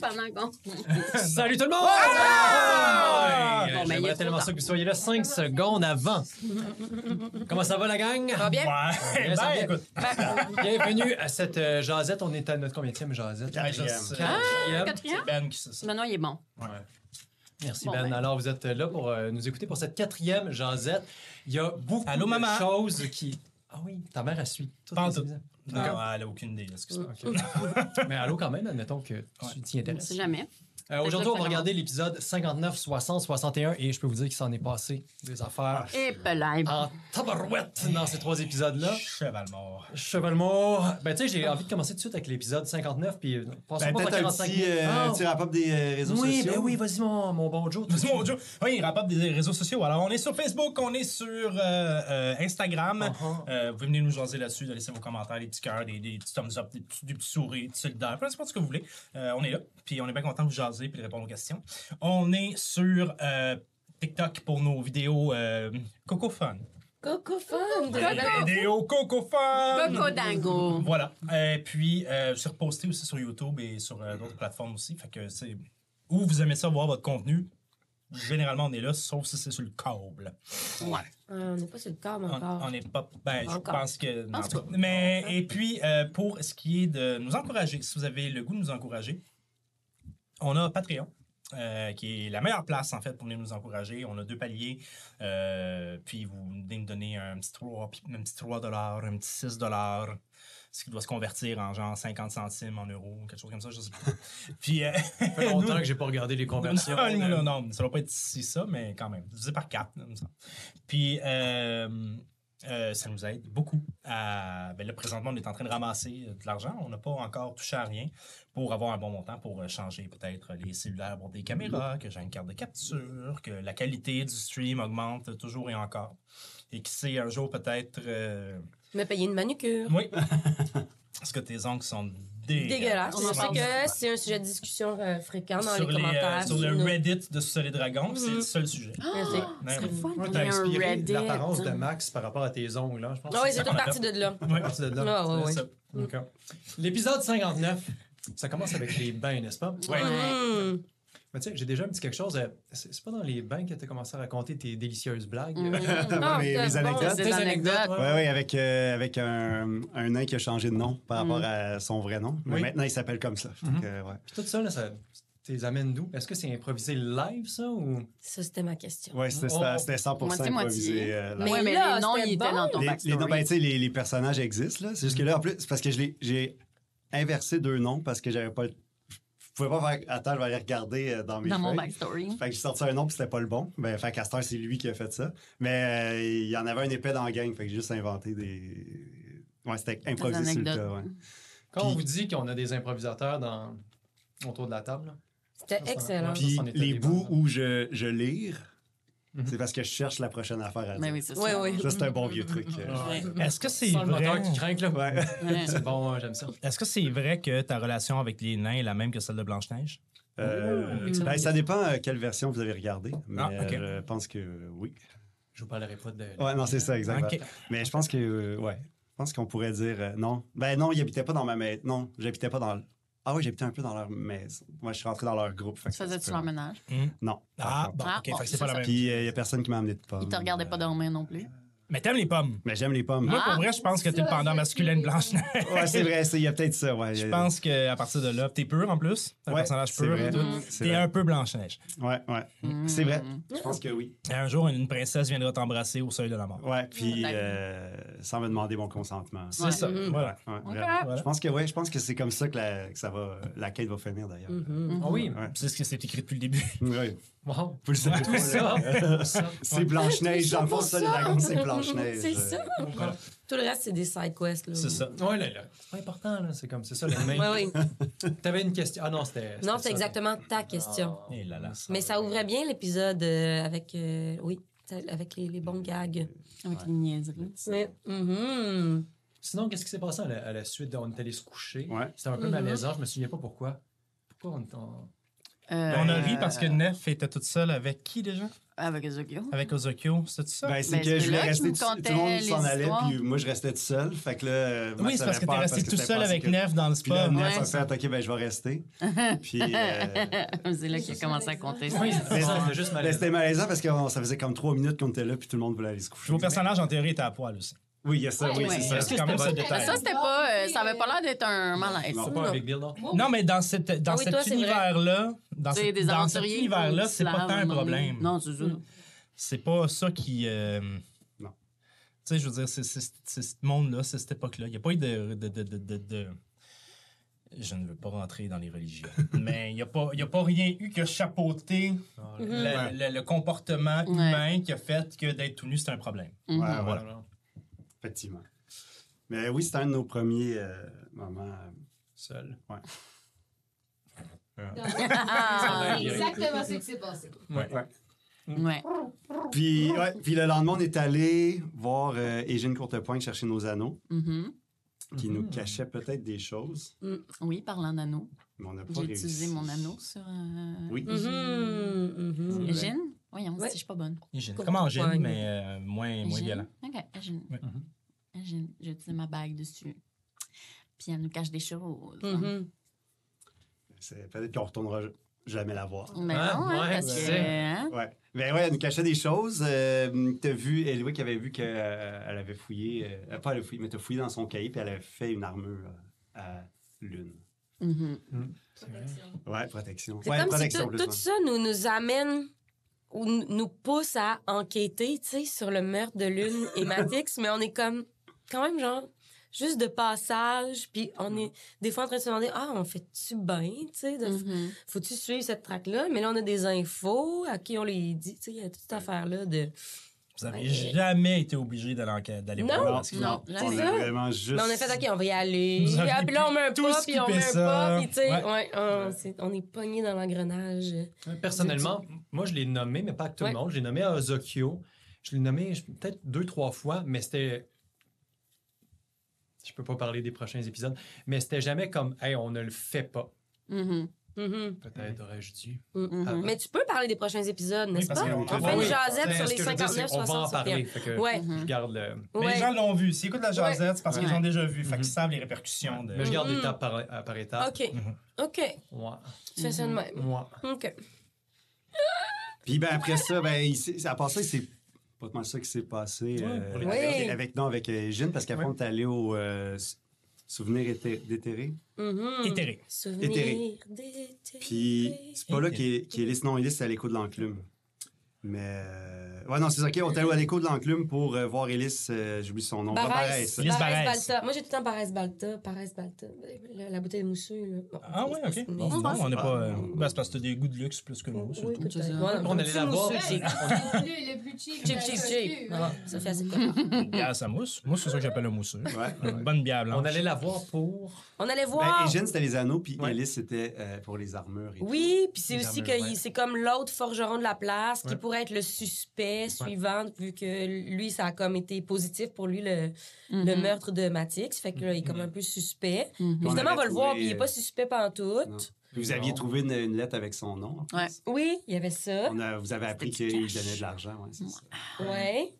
Pendant qu'on. Salut tout le monde! Ah! Ouais, Bon, il J'aimerais tellement ça que vous soyez là 5 secondes avant. Comment ça va la gang? Ça va bien? Ouais, Bien, ça ben, écoute. Bienvenue à cette euh, jasette. On est à notre combienième jasette? Quatrième. Quatrième. Quatrième? Ben qui ça. Benoît, il est bon. Ouais. Merci Bon, Ben. ben. Alors vous êtes là pour euh, nous écouter pour cette quatrième jasette. Il y a beaucoup Allô, de maman? choses qui... Ah oui, ta mère a suivi. toutes Pas en les tout. Non, elle a aucune idée. Ok. Mais allô quand même, admettons que tu t'y On intéresses. sait jamais. Euh, Aujourd'hui, on va regarder l'épisode 59, 60, 61 et je peux vous dire qu'il s'en est passé des affaires Et pelin. en tabarouette dans ces trois épisodes-là. Cheval mort. Cheval mort. Ben, tu sais, j'ai envie de commencer tout de suite avec l'épisode 59 puis euh, passons Ben, pas peut-être par un 45 petit, euh, Ah, petit des euh, réseaux oui, sociaux. ben oui, vas-y, mon, mon bon Joe. suite. Joe. Oui, rapporte des réseaux sociaux. Alors, on est sur Facebook, on est sur euh, euh, Instagram. Uh-huh. Euh, vous pouvez venir nous jaser là-dessus, de laisser vos commentaires, des petits cœurs, des, des petits thumbs up, des petits, des petits souris, des petits solidaires, peu importe ce que vous voulez. Euh, on est là, puis on est bien content de vous jaser et de répondre aux questions. On est sur euh, TikTok pour nos vidéos euh, Coco Fun. Coco fun. Des vidéos Coco Fun! Coco dingo. Voilà. Et puis, euh, je suis reposté aussi sur YouTube et sur euh, d'autres plateformes aussi. Fait que c'est. Où vous aimez ça voir votre contenu, généralement on est là, sauf si c'est sur le câble. Ouais. Euh, on n'est pas sur le câble On encore. on n'est pas. Ben, je Encore. pense que. Pense en tout cas. Mais, et puis, euh, pour ce qui est de nous encourager, si vous avez le goût de nous encourager, on a Patreon. euh, qui est la meilleure place en fait pour venir nous encourager. On a deux paliers, euh, puis vous venez nous donner un petit 3, puis un petit 3 un petit 6 ce qui doit se convertir en genre 50 centimes en euros, quelque chose comme ça, je sais pas. puis, euh, Ça fait longtemps que j'ai pas regardé les conversions. non, non, non, non, ça va pas être si ça, mais quand même. Divisé par 4. Puis, euh, ça nous aide beaucoup. À, ben là, présentement, on est en train de ramasser euh, de l'argent. On n'a pas encore touché à rien pour avoir un bon montant pour euh, changer peut-être les cellulaires pour des caméras, que j'ai une carte de capture, que la qualité du stream augmente toujours et encore. Et qui sait, un jour peut-être. euh, Me payer une manucure. Oui. Parce que tes ongles sont dégueulasses. Dégueulasse. On en Je sais parle que c'est un sujet de discussion euh, fréquent dans sur, les les, euh, commentaires. sur le Reddit de Sous les Dragons, c'est Mhm. le seul sujet. Ouais, C'est ouais. fun. Y t'as inspiré Reddit. l'apparence de Max par rapport à tes ongles, là. Je pense Ah oui, c'est tout parti de là. c'est parti de là. Ah, ouais, ouais. C'est ça. D'accord. L'épisode 59, ça commence avec les bains, n'est-ce pas? Ouais. Mais tu sais, j'ai déjà un petit quelque chose. euh, C'est pas dans les bains que tu as commencé à raconter tes délicieuses blagues. Ah, mes, anecdotes? Des Tes anecdotes. ouais. Oui, oui, avec, euh, avec un, un nain qui a changé de nom par rapport à son vrai nom. Mais Oui. maintenant, il s'appelle comme ça. Mhm. ouais. Puis tout ça, là, ça t'es amène d'où? Est-ce que c'est improvisé live, ça? Ou... Ça, c'était ma question. Ouais, c'était Oh. c'était 100 Moitié-moitié. improvisé. euh, Mais là. Ouais, mais là, les noms, ils étaient bon. dans ton les, les, backstory. non, ben, les, les personnages existent. là. C'est juste que là, en plus, c'est parce que je l'ai- j'ai inversé deux noms parce que j'avais pas le- pouvais pas faire. Attends, je vais aller regarder euh, dans mes Dans mon backstory. Fait que j'ai sorti un nom puis c'était pas le bon. Ben, fait heure, c'est lui qui a fait ça. Mais euh, il y en avait un épais dans la gang. Fait que j'ai juste inventé des. Ouais, c'était improvisé sur le tas. Ouais. Quand on vous dit qu'on a des improvisateurs dans... autour de la table, là, C'était excellent. Puis les des bouts où je, je lire, Mhm. c'est parce que je cherche la prochaine affaire à dire. Mais oui. Oui, oui. Ça, c'est un bon vieux truc. euh. Ouais. Est-ce que c'est Sans le moteur vrai... qui craint, là. Ouais. Ouais. C'est bon, hein, j'aime ça. Est-ce que c'est vrai que ta relation avec les nains est la même que celle de Blanche-Neige? Euh, excellent. ben, ça dépend euh, quelle version vous avez regardé. Mais Ah, euh, je pense que euh, oui. Je vous parlerai pas de... Ouais, non, c'est ça, exactement. Mais je pense que, euh, ouais. Je pense qu'on pourrait dire euh, non. Ben non, ils habitaient pas dans ma maison. Non, j'habitais pas dans. Ah oui, j'habitais un peu dans leur maison. Moi, je suis rentré dans leur groupe. fait Tu faisais-tu leur ménage? Non. Ah, bon, Ah, ok, bon, c'est pas la même. Puis il y a personne qui m'a amené de pommes. Ils te regardaient pas Euh, dormir non plus? Mais t'aimes les pommes. Mais j'aime les pommes. Moi, pour vrai, je pense que t'es le pendant masculin de Blanche-Neige. Ouais, c'est vrai, il y a peut-être ça, ouais. Je pense qu'à partir de là, t'es pur en plus. T'es un Ouais, personnage c'est pur vrai. et tout. C'est T'es un peu Blanche-Neige. Ouais, ouais. C'est vrai. Je pense que oui. Et un jour, une princesse viendra t'embrasser au seuil de la mort. Ouais, puis euh, sans me demander mon consentement. C'est Ouais. ça. Mhm. Voilà. Ouais. Je pense que ouais, je pense que c'est comme ça que la, que ça va, la quête va finir d'ailleurs. Ah oui. Ouais. C'est ce que c'est écrit depuis le début. Ouais. Wow. Vous le savez Tout ça. C'est Blanche-Neige. Dans le fond, ça, les dragons, c'est Blanche-Neige. C'est ça. Voilà. Tout le reste, c'est des side quests. là. C'est ça. Ouais, là, là. C'est pas important, là. C'est comme, c'est ça, le main. Oui. T'avais une question. Ah non, c'était. Non, c'était c'est exactement ta question. Ah. Et là là. Mais ça ouvrait bien l'épisode euh, avec, euh, oui, avec les, les bons gags. Avec les niaiseries. Mais, mhm. Sinon, qu'est-ce qui s'est passé à la, à la suite de On est allé se coucher? Ouais. C'était un peu Mhm. malaisant. Je me souviens pas pourquoi. Pourquoi on. on- Euh, On a ri parce que Nef était toute seule avec qui déjà? Avec Ezokyo. Avec Ozokyo, c'était ça? Ben, c'est Ben, que je voulais rester tout tout le monde s'en allait, puis moi, je restais tout seul. Fait que là, euh, oui, c'est parce que t'es resté tout seul avec que- Nef dans le Puis là, spa. Nef Ouais. a fait, OK, ben, je vais rester. Puis, euh, c'est là qu'il a commencé à compter ça. Oui, c'était- ben, malaisant. c'était malaisant parce que on- ça faisait comme trois minutes qu'on était là, puis tout le monde voulait aller se coucher. Vos personnages, en théorie, étaient à poil aussi. Oui, il y a ça, oui, Ouais. c'est ça. C'est quand même détail. ça, c'était pas. euh, ça avait pas l'air d'être un malaise. Non. Pas un big deal, non? Non, mais dans, cette, dans Ah oui, cet c'est vrai. univers-là, dans, Tu sais, cette- des dans cet aventuriers. univers-là, qui c'est pas se tant un problème. Non, c'est ça. C'est pas ça qui. euh, Non. Tu sais, je veux dire, c'est c'est- c'est ce monde-là, c'est cette époque-là. Il n'y a pas eu de, de, de, de, de- de- Je ne veux pas rentrer dans les religions, mais il n'y a, pas- il y a pas rien eu que chapeauté le, le- le comportement Ouais. humain qui a fait que d'être tout nu, c'est un problème. Ouais, Voilà. Effectivement. Mais oui, c'était un de nos premiers euh, moments. euh, Seul. Ah, exactement ce qui s'est passé. Ouais. ouais. Puis, ouais, puis le lendemain, on est allé voir euh, Égine Courtepoint chercher nos anneaux, Mhm. qui nous cachaient peut-être des choses, Oui, parlant d'anneau. mais on n'a pas J'ai réussi. utilisé mon anneau sur. euh, Oui. Égine? Voyons, Ouais. si je suis pas bonne. Hygiène. Comme Angèle, poigne. mais euh, moins, moins violent? OK, Égine. Ouais. J'ai utilisé ma bague dessus. Puis elle nous cache des choses. Mhm. C'est peut-être qu'on retournera jamais la voir. Mais Ah, non, hein, ouais, parce que. hein? Ouais. Ben ouais, elle nous cachait des choses. Euh, t'as vu, Eloïc qui avait vu qu'elle avait fouillé, euh, pas elle a fouillé, mais t'as fouillé dans son cahier, puis elle avait fait une armure euh, à lune. Mhm. Ouais, protection. C'est ouais, comme si protection tout, plus, tout ouais. ça nous, nous amène ou nous pousse à enquêter, tu sais, sur le meurtre de Lune et Matix, mais on est comme, quand même, genre, juste de passage, puis on est des fois en train de se demander, ah, on fait-tu bien, tu sais, de- Mhm. faut-tu suivre cette traque-là? Mais là, on a des infos, à qui on les dit, tu sais, il y a toute cette affaire-là de... Vous n'avez Ouais. jamais été obligé d'aller Non. voir. Non, parce que- Non, on jamais. a vraiment juste. Mais on a fait, OK, on va y aller. Puis là, on met un pas, puis on met un pas, puis tu sais, Ouais. ouais, on, c'est- on est pogné dans l'engrenage. Personnellement, moi, je l'ai nommé, mais pas avec tout Ouais. le monde. Je l'ai nommé à Ozokyo. Je l'ai nommé peut-être deux, trois fois, mais c'était. Je peux pas parler des prochains épisodes, mais c'était jamais comme, hey, on ne le fait pas. Mhm. Mhm. Peut-être aurais-je dû. Mhm. Ah, Mais tu peux parler des prochains épisodes, n'est-ce parce pas? que- On fait une oui. jasette sur les que je veux dire, c'est 59, qu'on va en 60, parler. Fait que Ouais. je garde le. Mais Ouais. les gens l'ont vu. S'ils écoutent la jasette, c'est parce qu'ils Ouais. ont déjà vu. Fait qu'ils savent les répercussions de. Mais je garde étape par, euh, par étape. OK. OK. Moi. Tu fais ça de même. Moi. OK. Puis ben après ça, ben, il à part ça, c'est pas mal ça qui s'est passé euh, les avec, Oui. avec, non, avec euh, Gine, parce qu'après, on est allé au euh, souvenir éthé- déterré? Éthéré. Souvenir Éthéré. d'été. Puis c'est pas là qu'Élise, non, Élise, c'est à l'écho de l'enclume. Mais. Ouais, non, c'est OK, on est allé à l'écho de l'enclume pour euh, voir Élise, euh, j'oublie son nom. Barès. Barès. Élise Barès Barès. Balta. Moi, j'ai tout le temps Barès Balta. Barès Balta. La, la bouteille de mousseux, là. Bon, Ah ouais, ok. Bon, Mais- non, on n'est pas. euh, ben, c'est parce que t'as des goûts de luxe plus que nous, c'est Oui, tout. peut-être. c'est ça. Ouais, On allait la voir. Le, plus cheap. Cheap, cheap, cheap. Ah, ça fait assez de Bière, ça mousse. Moi, c'est ça que j'appelle un mousseux. Une bonne bière blanche. On allait la voir pour. On allait Ben, voir. Égine, c'était les anneaux, puis. Élise, c'était euh, pour les armures. Oui, puis c'est aussi que c'est comme l'autre forgeron de la place qui pourrait être le suspect suivant, vu que lui, ça a comme été positif pour lui, le, le Mhm. meurtre de Matix. Fait que là, il est comme un peu suspect. Évidemment, on va le voir, puis il est euh, pas suspect pantoute. Non. Vous aviez Non. trouvé une, une lettre avec son nom. en plus. Ouais. Oui, il y avait ça. On a, vous avez appris C'était qu'il donnait de l'argent. Ouais, c'est ça. Ouais.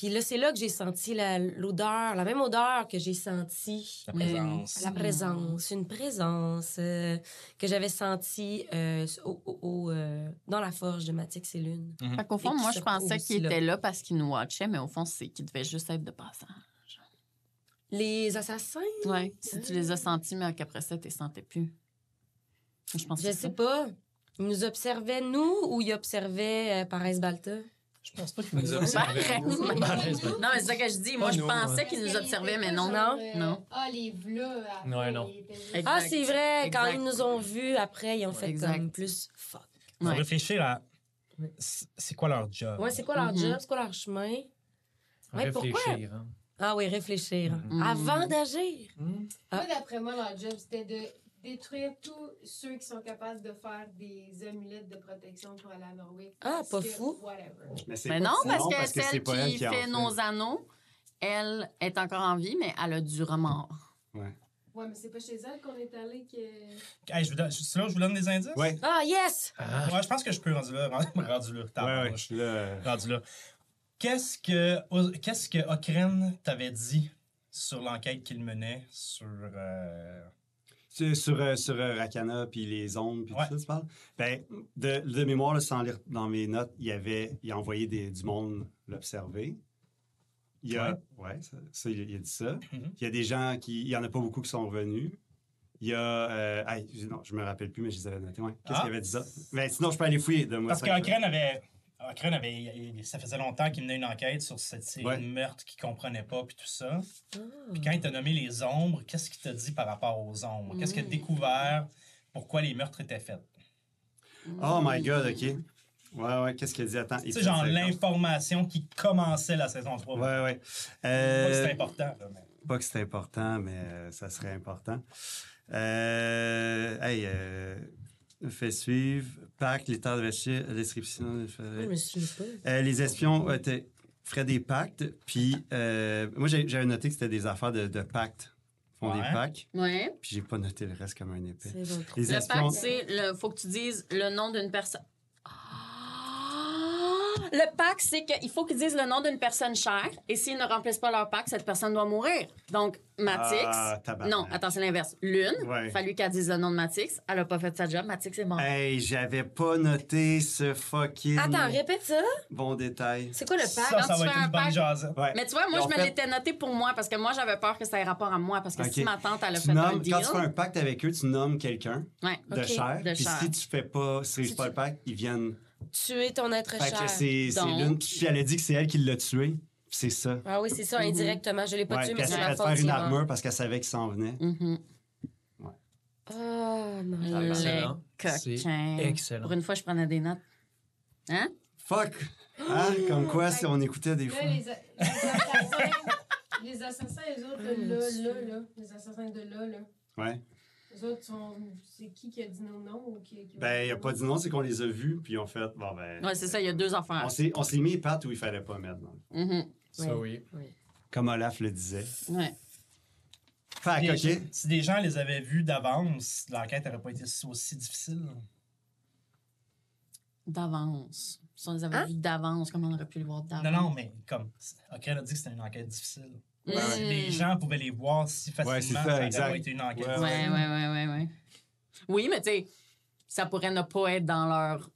Puis là, c'est là que j'ai senti l'odeur, la même odeur que j'ai senti. La présence. la présence, une présence euh, que j'avais sentie euh, au- euh, dans la forge de Matix et Lune. Fait qu'au fond, moi, je pensais qu'il était là parce qu'il nous watchait, mais au fond, c'est qu'il devait juste être de passage. Les assassins? Ouais. Si tu les as sentis, mais qu'après ça, tu les sentais plus. Je pense Je sais ça. pas. Ils nous observaient, nous, ou ils observaient euh, Paris Balta? Je pense pas qu'il nous observait. Pareil. Non, mais c'est ça que je dis. Moi, je nous, pensais ouais. qu'ils nous observaient, mais non. Non, non. Ah, les après, Ouais, non. Exact. Ah, c'est vrai. Quand ils nous ont vus, après, ils ont fait Exact. comme plus fuck. Faut Ouais. réfléchir à c'est quoi leur job? Ouais, c'est quoi leur Mhm. job? C'est quoi leur chemin? Ouais, pourquoi? Réfléchir. hein. Ah oui, réfléchir. Mhm. Avant d'agir. Ah. Moi, d'après moi, leur job, c'était de détruire tous ceux qui sont capables de faire des amulettes de protection pour aller à Norway. Ah, Parce pas que, fou. Whatever. Mais, Mais pas- non, parce que celle elle qui en fait nos anneaux, elle est encore en vie, mais elle a du remords. Ouais. Ouais, mais c'est pas chez elle qu'on est allé que. Hey, je vous donne, c'est là je vous donne des indices? Ouais. Ah, yes! Ah, Ouais, je pense que je peux rendu là. rendu là. Ouais, ouais, je suis là. rendu là. Qu'est-ce que, qu'est-ce que Okren t'avait dit sur l'enquête qu'il menait sur. euh, Sur, sur, euh, sur euh, Rakana puis les ombres puis Ouais. tout ça, tu parles? Ben, de, de mémoire, là, sans lire dans mes notes, il y avait, il a envoyé des, du monde l'observer. Il y a, ouais, ça, ça, il, a- dit ça. Mhm. Il y a des gens qui, il y en a pas beaucoup qui sont revenus. Il y a, euh, je- non, je me rappelle plus, mais je les avais notés. Ouais. Qu'est-ce Ah. qu'il avait dit ça? Ben, sinon, je peux aller fouiller de moi. Parce Okren avait. Okren avait. il- Ça faisait longtemps qu'il menait une enquête sur cette série Ouais. de meurtres qu'il comprenait pas, puis tout ça. Puis quand il t'a nommé les ombres, qu'est-ce qu'il t'a dit par rapport aux ombres? Qu'est-ce qu'il a découvert? Pourquoi les meurtres étaient faits? Oh my God, OK. Ouais, ouais, qu'est-ce qu'il a dit? Attends. Sais, genre l'information qui commençait la saison 3. Ouais, ouais. Pas que Euh, c'est important, là, mais- Pas que c'est important, mais euh, ça serait important. Euh, hey, euh, fait suivre. Pacte, les terres de description. Je me souviens pas. Euh, les espions euh, étaient- feraient des pactes, puis euh, moi j'ai- j'avais noté que c'était des affaires de, de pactes. Ils font Ouais. des pactes, Ouais. puis j'ai pas noté le reste comme un épée. Bon. Les Le espions. pacte, c'est le faut que tu dises le nom d'une personne. Le pacte, c'est qu'il faut qu'ils disent le nom d'une personne chère et s'ils ne remplissent pas leur pacte, cette personne doit mourir. Donc, Matix. Ah, non, attends, c'est l'inverse. Lune, Ouais. il fallu qu'elle dise le nom de Matix. Elle a pas fait sa job. Matix est mort. Hey, j'avais pas noté ce fucking Attends, répète ça. bon détail. C'est quoi le Ça, pack? ça tu va être un une bonne jasette. Ouais. Mais tu vois, moi, je me fait- l'étais noté pour moi parce que moi, j'avais peur que ça ait rapport à moi. Parce que si ma tante, elle a Tu fait un nommes- deal. quand tu fais un pacte avec eux, tu nommes quelqu'un Ouais. de chair. de Puis si tu fais pas, si pas le pacte, ils viennent. Tuer ton être Fait cher. c'est l'une. Puis elle a dit que c'est elle qui l'a tué. Puis c'est ça. Ah oui, c'est ça, indirectement. Je l'ai pas Ouais, tué, mais elle c'est ma faute. faire il une armure parce qu'elle savait qu'il s'en venait. Mhm. Oh, my Les God. Excellent. Excellent. Pour une fois, je prenais des notes. Hein? Fuck! Hein? Comme quoi, si on écoutait des fois. Là, les, a- les assassins, les assassins, les autres, là, là, là, là, les assassins de là, là. Ouais. Les autres sont. C'est qui qui a dit non, non ou qui, qui Ben, il a pas dit non, c'est qu'on les a vus, puis on fait. Bon, ben. Ouais, c'est ça, il y a deux affaires. On s'est, on s'est mis les pattes où il fallait pas mettre. non. Mhm. Ça, oui. Comme Olaf le disait. Ouais. OK. Si des gens les avaient vus d'avance, l'enquête n'aurait pas été aussi difficile. D'avance. Si on les avait Hein? vus d'avance, comment on aurait pu les voir d'avance? Non, non, mais comme. Okren a dit que c'était une enquête difficile. Les gens pouvaient les voir si facilement. Ouais, c'est ça, exact. été une enquête Ouais, Ouais, difficile. ouais, ouais, ouais, ouais. Oui, mais tu sais, ça pourrait ne pas être dans leur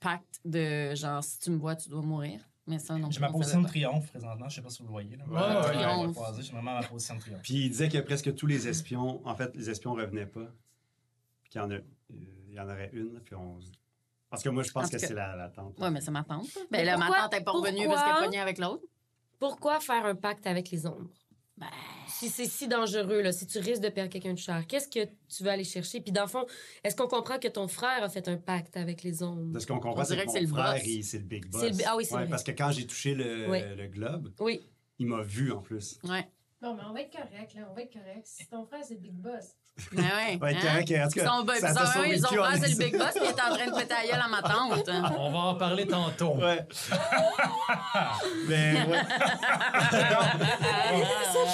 pacte de genre, si tu me vois, tu dois mourir. Mais ça, non. J'ai ma on position de triomphe présentement. Je sais pas si vous le voyez. Là. Ouais. J'ai vraiment ma position de triomphe. Puis il disait que presque tous les espions, en fait, les espions revenaient pas. Puis qu'il y en, a, euh, il y en aurait une, puis on. Parce que moi, je pense En que c'est la, la tante. Ouais, mais c'est ma tante. Ben Mais là, ma tante n'est pas revenue parce qu'elle est pognée avec l'autre. Pourquoi faire un pacte avec les ombres? Ben, Si c'est si dangereux, là, si tu risques de perdre quelqu'un de cher, qu'est-ce que tu veux aller chercher? Puis dans le fond, est-ce qu'on comprend que ton frère a fait un pacte avec les ombres? De ce qu'on comprend, c'est que que mon c'est le frère, c'est le big boss. Le ah oui, c'est Ouais, vrai. Parce que quand j'ai touché le, Oui. le globe, Oui. il m'a vu en plus. ouais. Non, mais on va être correct, là. On va être correct. Si ton frère, c'est le Big Boss. Ben ouais. Ouais, hein? correct, en tout cas, Son, ça son, t'a oui, son survécu, on frère, c'est dit le big boss, il est en train de péter la gueule à ma tante. On va en parler tantôt. Ouais. Mais ouais.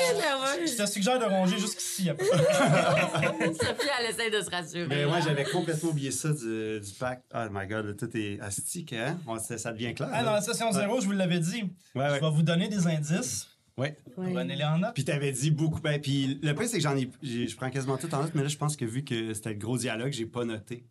Est nerveuse. Je te suggère de ronger jusqu'ici. Sophie, elle essaie de se rassurer. Mais moi, j'avais complètement oublié ça du, du pacte. Oh my god, tout est astique, hein? Bon, ça, devient clair. Ah, dans la session 0, je vous l'avais dit. Ouais, Je ouais. vais vous donner des indices. Ouais. Prenez-les en note. Puis t'avais dit beaucoup. Ben, puis le point, c'est que j'en ai, Je prends quasiment tout en note, mais là, je pense que vu que c'était le gros dialogue, j'ai pas noté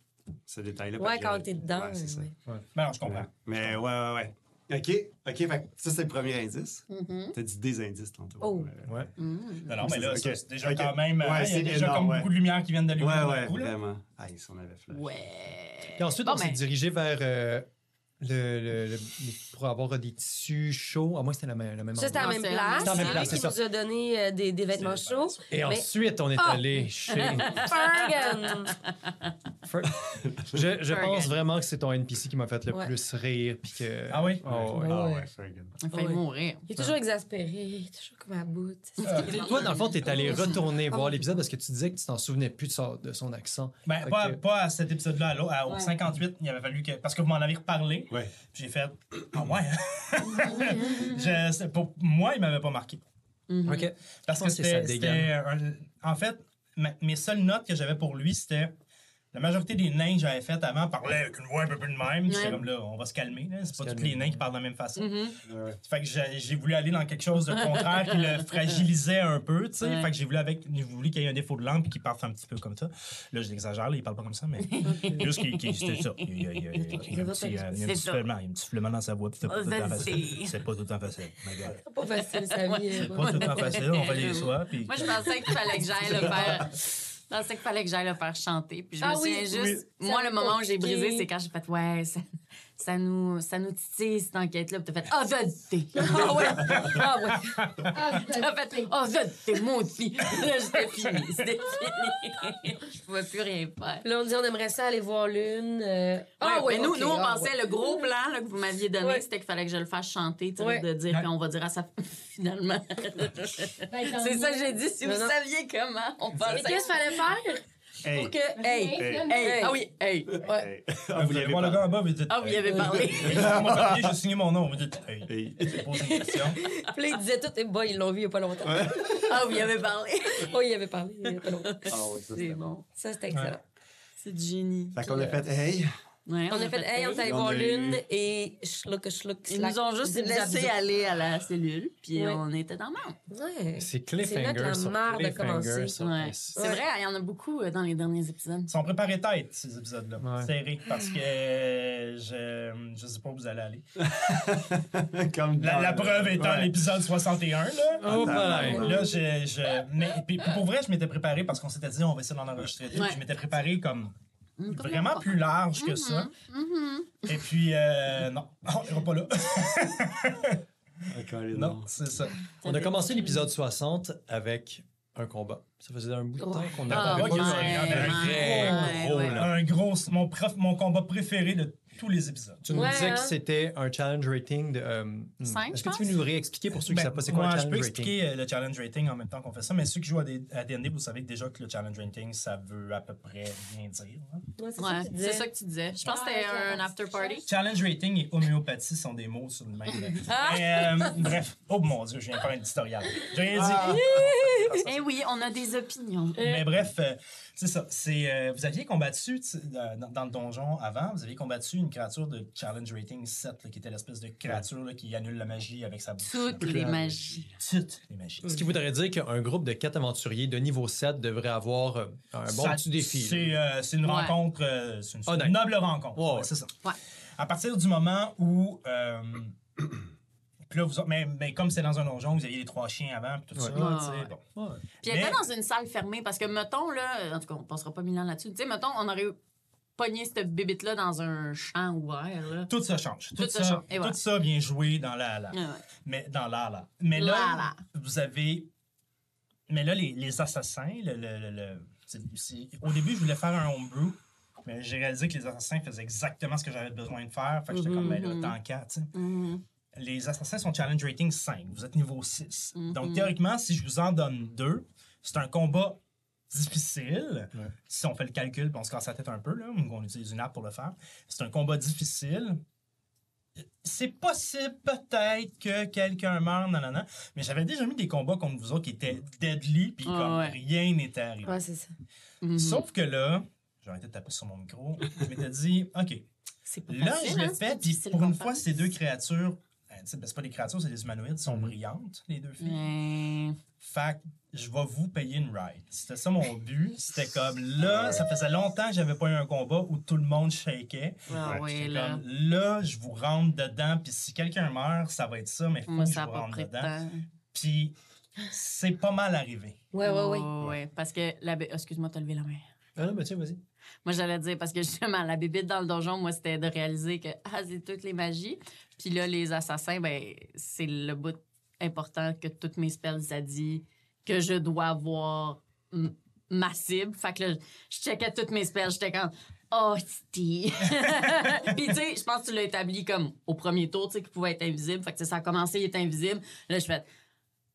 ce détail-là. Ouais, quand t'es dedans. Ouais, c'est ça. ouais. Mais non, je comprends. Ouais. Mais ouais, ouais, ouais. OK, OK, fait ça, c'est le premier indice. Mhm. T'as dit des indices tantôt. Oh. Ouais, Ouais. Non, non, mais là, c'est déjà quand même. Ouais, hein, il y a c'est déjà énorme, comme ouais. beaucoup de lumière qui viennent d'allumer. ouais, ouais, coup, là. vraiment. Ah, si on avait flash. Ouais. Puis ensuite, Bon, on s'est ben, dirigé vers euh, le, le- le- pour avoir des tissus chauds. À moi, c'était la même, Ça, c'était la même place. à la même C'est place, lui qui c'est nous a donné euh, des, des vêtements chauds. Et Mais- ensuite, on est Ah! allé chez. Fergan! Fer- Je, je Fergan. pense vraiment que c'est ton NPC qui m'a fait le Ouais. plus rire. Puis que... Ah oui? Oh, ouais. Ah Ouais. Il fait Ouais. mourir. Il est toujours exaspéré, il est toujours comme à bout. Puis Toi, dans le fond, t'es allé retourner voir l'épisode parce que tu disais que tu t'en souvenais plus de, son- de son accent. Ben, pas, que- pas à cet épisode-là, au Ouais. 58, il avait fallu que. Parce que vous m'en avez reparlé. Ouais. Puis j'ai fait. Ah ouais. Je- c'est- pour moi, il m'avait pas marqué. Mhm. OK. Parce que c'était. dégaine. c'était un- En fait, ma- mes seules notes que j'avais pour lui, c'était. La majorité des nains que j'avais faites avant parlaient avec une voix un peu plus de même. J'étais Ouais. comme là, on va se calmer. là. C'est pas tous les nains qui parlent de la même façon. Mhm. Ouais. Fait que j'ai voulu aller dans quelque chose de contraire qui le fragilisait un peu, tu sais. Ouais. Fait que j'ai voulu avec, j'ai voulu qu'il y ait un défaut de langue puis qu'il parle un petit peu comme ça. Là, je l'exagère, là, il parle pas comme ça, mais juste qu'il qu'il- c'était ça. Il y a, il y a- il y un petit, euh, il y a un C'est petit ça. sifflement, il y a un petit sifflement dans sa voix, c'est pas tout le temps facile. C'est pas tout le temps facile. C'est pas facile, sa vie. C'est pas tout le temps facile, on fait des soins, puis... Moi, je pensais qu'il fallait que j'aille le faire. Je pensais qu'il fallait que j'aille le faire chanter. Puis je me Ah oui, souviens juste. oui. Moi, le moment où j'ai brisé, c'est quand j'ai fait Ouais, ça, ça nous, ça nous titille cette enquête-là. Puis t'as fait Ah, vérité. Ah ouais! Ah ouais! Ah, T'as fait Oh, vérité, maudit. Là, j'étais fini. C'était fini. Je pouvais plus rien faire. Là, on dit on aimerait ça aller voir l'une. euh, Ah ouais! mais nous, nous, on ah pensait, ouais. le gros plan là, que vous m'aviez donné, Ouais. c'était qu'il fallait que je le fasse chanter, tu sais, Ouais. de dire Ouais. qu'on va dire à sa finalement. Ben, c'est ça j'ai dit. Si vous Non, saviez comment, on Mais pensait. qu'est-ce qu'il fallait faire? Hey. pour que. Hey! Hey, Hey. Hey, ah oui, hey. Ouais. Ah, vous allez voir le gars en bas, vous dites... Ah, vous y avez parlé. Papier, j'ai signé mon nom, vous dites... Hey, Hey. j'ai posé une question. Puis là, il disait tout, et bah, ils l'ont vu il y a pas longtemps. Ah, vous y avez parlé. Oh, il avait parlé il y a pas longtemps. Ah ouais, ça, C'est c'était bon. Ça, c'était excellent. C'est du génie. Fait qu'on a fait hey. Ouais, On a fait, hey, on est allé voir l'une et schluck, schluck, Ils nous ont juste laissé aller à la cellule, puis Ouais. on était dans le monde. Ouais. C'est C'est cliffhanger marre de commencer. C'est vrai, il y en a beaucoup euh, dans les derniers épisodes. Ils sont préparés tête, ces épisodes-là. Ouais. Serrés, parce que euh, je, je sais pas où vous allez aller. Comme La, la preuve étant Ouais. l'épisode 61, là. Oh. Là, je, je- mais pour vrai, je m'étais préparé parce qu'on s'était dit on va essayer d'en enregistrer Je m'étais préparé comme vraiment plus large que ça. Mm-hmm. Et puis, euh, non, on ira pas là. Les non, c'est ça. On a commencé l'épisode 60 avec un combat. Ça faisait un bout de temps qu'on Ah, avait pas eu ouais, un ouais, gros, ouais. là. Un gros, mon, prof, mon combat préféré de tous les épisodes. Tu nous Ouais, disais hein? que c'était un challenge rating de. euh, hmm. Cinq, Est-ce que je tu veux nous réexpliquer pour ceux qui ne Ben, savent pas c'est quoi moi, un je challenge peux rating? expliquer euh, le challenge rating en même temps qu'on fait ça, mais ceux qui jouent à, D&D, vous savez déjà que le challenge rating, ça veut à peu près rien dire. hein. Ouais, c'est Ouais, ça que tu c'est disais. ça que tu disais. Je pense que Ah, c'était un after party. Challenge rating et homéopathie sont des mots sur le même. Ah! Mais, euh, bref, oh mon Dieu, je viens de faire un éditorial. J'ai rien dit. Eh oui, on a des opinions. Mais bref, euh, c'est ça. C'est, euh, vous aviez combattu euh, dans, dans le donjon avant, vous aviez combattu une créature de challenge rating 7, là, qui était l'espèce de créature là, qui annule la magie avec sa bouche. Toutes les magies. Toutes les magies. Ce qui voudrait dire qu'un groupe de quatre aventuriers de niveau 7 devrait avoir euh, un bon Ça- petit défi. C'est, euh, c'est une Ouais. rencontre, euh, c'est une, noble rencontre. Ouais. C'est ça. Ouais. À partir du moment où. Puis là, vous, mais, mais comme c'est dans un donjon, vous aviez les trois chiens avant, puis tout ça. Ouais. tu sais, Ouais. bon. Ouais. Puis elle Mais- était dans une salle fermée parce que, mettons, là, en tout cas, on passera pas mille ans là-dessus. Tu sais, mettons, on aurait pogné cette bébite-là dans un champ ouvert, là. Tout ça change. Tout, Tout ça ça, change. Et voilà. tout ça vient jouer dans la. la- Ouais, ouais. mais dans la. Mais là, La, la. vous avez. Mais là, les, les assassins, le, le- le- le- c'est- c'est- au début, je voulais faire un homebrew, mais j'ai réalisé que les assassins faisaient exactement ce que j'avais besoin de faire. Fait que j'étais comme, ben là, tant qu'à, tu sais. Mhm. Les assassins sont challenge rating 5. Vous êtes niveau 6. Mhm. Donc, théoriquement, si je vous en donne deux, c'est un combat difficile. Ouais. Si on fait le calcul, on se casse la tête un peu, là, ou on utilise une app pour le faire. C'est un combat difficile. C'est possible peut-être que quelqu'un meurt, non, non, non. Mais j'avais déjà mis des combats contre vous autres qui étaient deadly, puis Ah comme ouais. rien n'était arrivé. Ouais, c'est ça. Mhm. Sauf que là, j'ai arrêté de taper sur mon micro. Je m'étais dit, OK, là, facile, je hein, le c'est fais, puis pour une fois, ces deux créatures, ben, c'est pas des créatures, c'est des humanoïdes, sont Mhm. brillantes, les deux filles. Mais- Fait que je vais vous payer une ride. C'était ça mon but. C'était comme là, ça faisait longtemps que j'avais pas eu un combat où tout le monde shakeait. Ah Ouais, là. comme là, je vous rentre dedans, puis si quelqu'un meurt, ça va être ça, mais faut Moi, que ça je vous pas rentre dedans. Puis c'est pas mal arrivé. Ouais, ouais, ouais. Ouais, ouais, Parce que la Excuse-moi, t'as levé la main. Ah non, mais tiens, vas-y. Moi, j'allais dire, parce que justement, la bébite dans le donjon, moi, c'était de réaliser que ah, c'est toutes les magies. Puis là, les assassins, ben, c'est le bout important que toutes mes spells, ça dit que je dois avoir ma cible. Fait que là, je checkais toutes mes spells. J'étais comme, oh. Puis, tu sais, je pense que tu l'as établi comme au premier tour, tu sais, qu'il pouvait être invisible. Fait que ça a commencé, il était invisible. Là, je fais,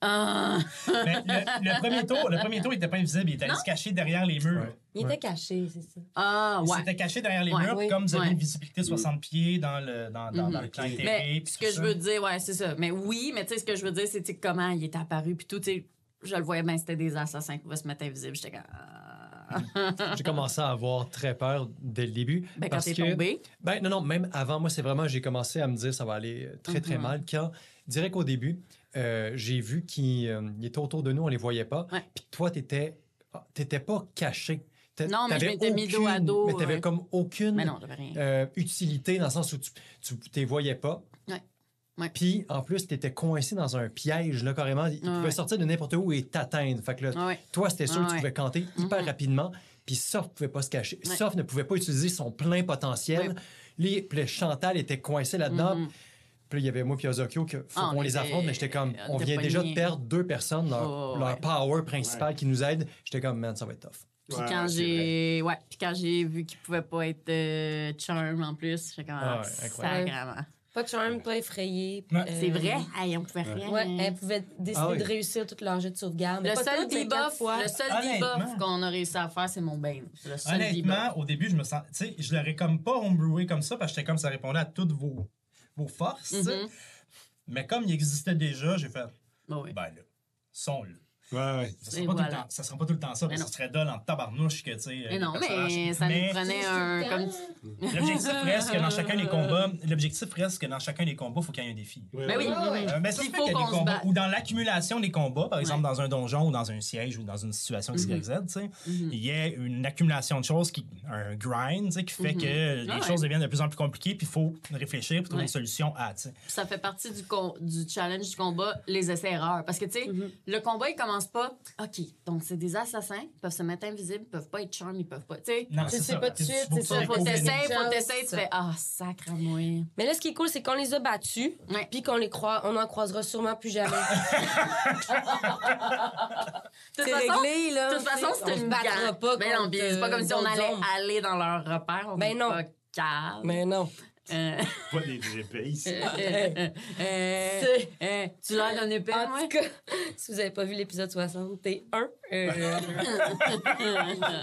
ah. Mais le, le premier tour, le premier tour, il était pas invisible, il était allé se cacher derrière les murs. Ouais. Il était caché, c'est ça. Ah, Il ouais. s'était caché derrière les Ouais. murs, Oui. comme vous avez Ouais. une visibilité de 60 pieds dans le, dans, dans, dans le plan Mhm. éthéré, Mais puis ce que ça. je veux dire, ouais, c'est ça. Mais oui, mais tu sais, ce que je veux dire, c'est comment il est apparu, puis tout, tu je le voyais bien, c'était des assassins qui pouvaient se mettre invisibles. J'étais comme. ah. J'ai commencé à avoir très peur dès le début. Ben, quand parce t'es que, tombé. Ben non, non, même avant, moi, c'est vraiment, j'ai commencé à me dire ça va aller très, très Mhm. mal. Quand, direct au début, euh, j'ai vu qu'ils euh, étaient autour de nous, on les voyait pas. Ouais. Puis toi, t'étais, ah, t'étais pas caché. T'a- Non, mais je m'étais mis dos à aucune- dos, Mais t'avais ouais. comme aucune Mais non, euh, utilité dans le sens où tu tu les voyais pas. Puis, en plus, tu étais coincé dans un piège, là, carrément. Il Ouais. pouvait sortir de n'importe où et t'atteindre. Fait que là, toi, c'était sûr que tu pouvais compter hyper rapidement. Puis Soph pouvait pas se cacher. Soph ne pouvait pas utiliser son plein potentiel. Les, Chantal était coincé là-dedans. Puis là, il y avait moi et Ozokyo que faut Ah, on qu'on les affronte, mais j'étais comme, on on vient déjà de perdre deux personnes, leur, Oh, leur ouais. power principal Ouais. qui nous aide. J'étais comme, man, ça va être tough. Puis Ouais, quand j'ai ouais, puis quand j'ai vu qu'il pouvait pas être euh, charm en plus, j'étais comme Ah ah, ouais, incroyable. sacrément. Pas de charme, pas effrayé. Ouais. Euh, C'est vrai, hey, on pouvait rien. Ouais, elle pouvait décider Ah oui. de réussir tout leur jeu de sauvegarde. mais Le pas seul debuff, le seul debuff qu'on a réussi à faire, c'est mon Bane. Le seul debuff. Honnêtement, au début, je me sens. Tu sais, je l'aurais comme pas homebrewé comme ça parce que j'étais comme ça répondait à toutes vos, vos forces. Mhm. Mais comme il existait déjà, j'ai fait. Bah oui. Ben là, sont là. Ouais, ouais. Ça sera, Et pas tout le voilà. temps, ça sera pas tout le temps ça, Mais parce que non. ce serait dole en tabarnouche que, tu sais. Mais euh, non, mais ça Mais nous prenait un. Comme... L'objectif reste que dans chacun des combats, l'objectif reste que dans chacun des combats, il faut qu'il y ait un défi. Ben oui. Euh, mais ça Il se fait faut qu'il y a des qu'on se combats, batte. ou dans l'accumulation des combats, par exemple Ouais. dans un donjon ou dans un siège ou dans une situation XYZ, tu sais, Mhm. il y a une accumulation de choses, qui, un grind, tu sais, qui fait Mhm. que les Ah ouais. choses deviennent de plus en plus compliquées, puis il faut réfléchir puis trouver une solution à, tu sais. Ça fait partie du, du challenge du combat, les essais-erreurs. Parce que, tu sais, le combat, il commence pas. OK, donc c'est des assassins, ils peuvent se mettre invisibles, ils peuvent pas être charm, ils peuvent pas. Tu sais, Tu c'est sais pas tout de suite, c'est ça, tu faut t'essayer, faut t'essayer, tu fais Ah, sacre à moi. Mais là, ce qui est cool, c'est qu'on les a battus, Ouais. puis qu'on les croit, on en croisera sûrement plus jamais. C'est toute façon, réglé, là. de toute façon, se une battra pas Ben non, c'est pas comme si on allait aller dans leur repère. On Ben est non. Mais non. Euh, Pas des épées ici. euh, euh, tu l'air d'un épée, En moi? tout cas, si vous avez pas vu l'épisode 61, euh,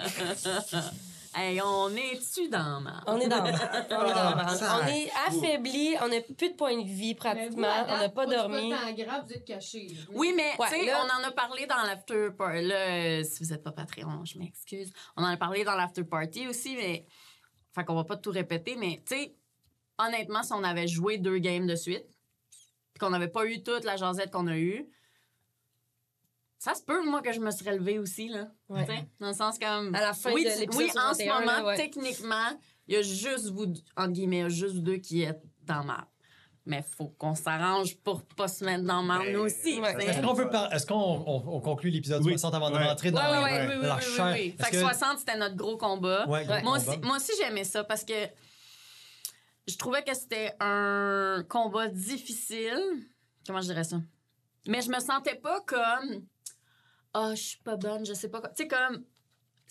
Hey, on est-tu dans ma... on est dans on est, dans Ah, on est affaibli, on n'a plus de points de vie pratiquement, on n'a pas dormi. C'est pas grave, vous êtes cachés. Oui, mais Ouais, tu sais, là- on en a parlé dans l'after party. Là, si vous n'êtes pas Patreon, je m'excuse. On en a parlé dans l'after party aussi, mais. Fait qu'on va pas tout répéter, mais tu sais, honnêtement, si on avait joué deux games de suite, puis qu'on n'avait pas eu toute la jasette qu'on a eue, ça se peut, moi, que je me serais levée aussi, là. Ouais. Tu sais, Dans le sens comme. À la fin oui, de l'épisode Oui, en ce 61, moment, là, ouais. techniquement, il y a juste vous, entre guillemets, il y a juste vous deux qui êtes dans ma. Mais faut qu'on s'arrange pour pas se mettre dans ma Ben, nous aussi. ouais. Est-ce qu'on veut par- Est-ce qu'on on, on conclut l'épisode Oui. 60 avant de rentrer dans Ouais, ouais, ouais, ouais, oui, oui, la oui, oui, chair? oui. Est-ce Fait que 60, c'était notre gros combat. Ouais, gros Moi, combat. aussi, moi aussi, j'aimais ça parce que je trouvais que c'était un combat difficile. Comment je dirais ça? Mais je me sentais pas comme. Ah, je suis pas bonne, je sais pas quoi. Tu sais, comme.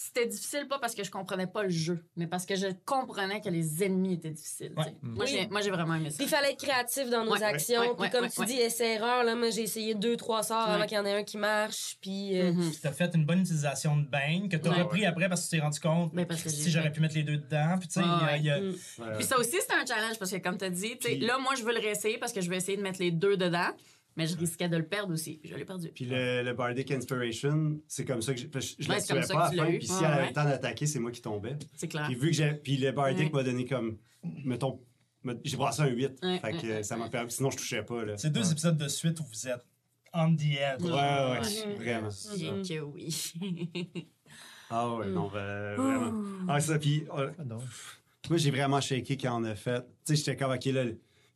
C'était difficile pas parce que je comprenais pas le jeu, mais parce que je comprenais que les ennemis étaient difficiles. Ouais. Moi, Oui. j'ai, moi, j'ai vraiment aimé ça. Puis il fallait être créatif dans nos Ouais, actions. ouais, puis ouais, comme ouais, tu ouais. dis, essai-erreur, là, moi j'ai essayé deux, trois sorts avant qu'il y en ait un qui marche. Puis euh, Mhm. Tu as fait une bonne utilisation de Bane que tu as Ouais. repris après parce que tu t'es rendu compte Mais parce que si j'ai j'aurais pu mettre les deux dedans. Puis tu sais, il y a- il y a- Mm. Ouais, Puis ça aussi, c'était un challenge parce que, comme tu as dit, là, moi, je veux le réessayer parce que je veux essayer de mettre les deux dedans, mais je risquais de le perdre aussi. Puis je l'ai perdu. Puis le, le Bardic Inspiration, c'est comme ça que je, je, je Ouais, comme ça pas que à fin. eu. Puis si elle avait le temps d'attaquer, c'est moi qui tombais. C'est clair. Puis vu que j'ai. Puis le Bardic Ouais. m'a donné comme. Mettons. J'ai brassé un 8. Ouais, fait que ça m'a permis. Sinon, je touchais pas. Là. c'est deux Ouais. épisodes de suite où vous êtes on the edge. Ouais, ouais, Ouais. ouais, vraiment. Bien que oui. Ah ouais, non, ben, vraiment. Ah, ça, puis euh, Ah, non. moi, j'ai vraiment shaké quand on a fait. Tu sais, j'étais comme, OK, là,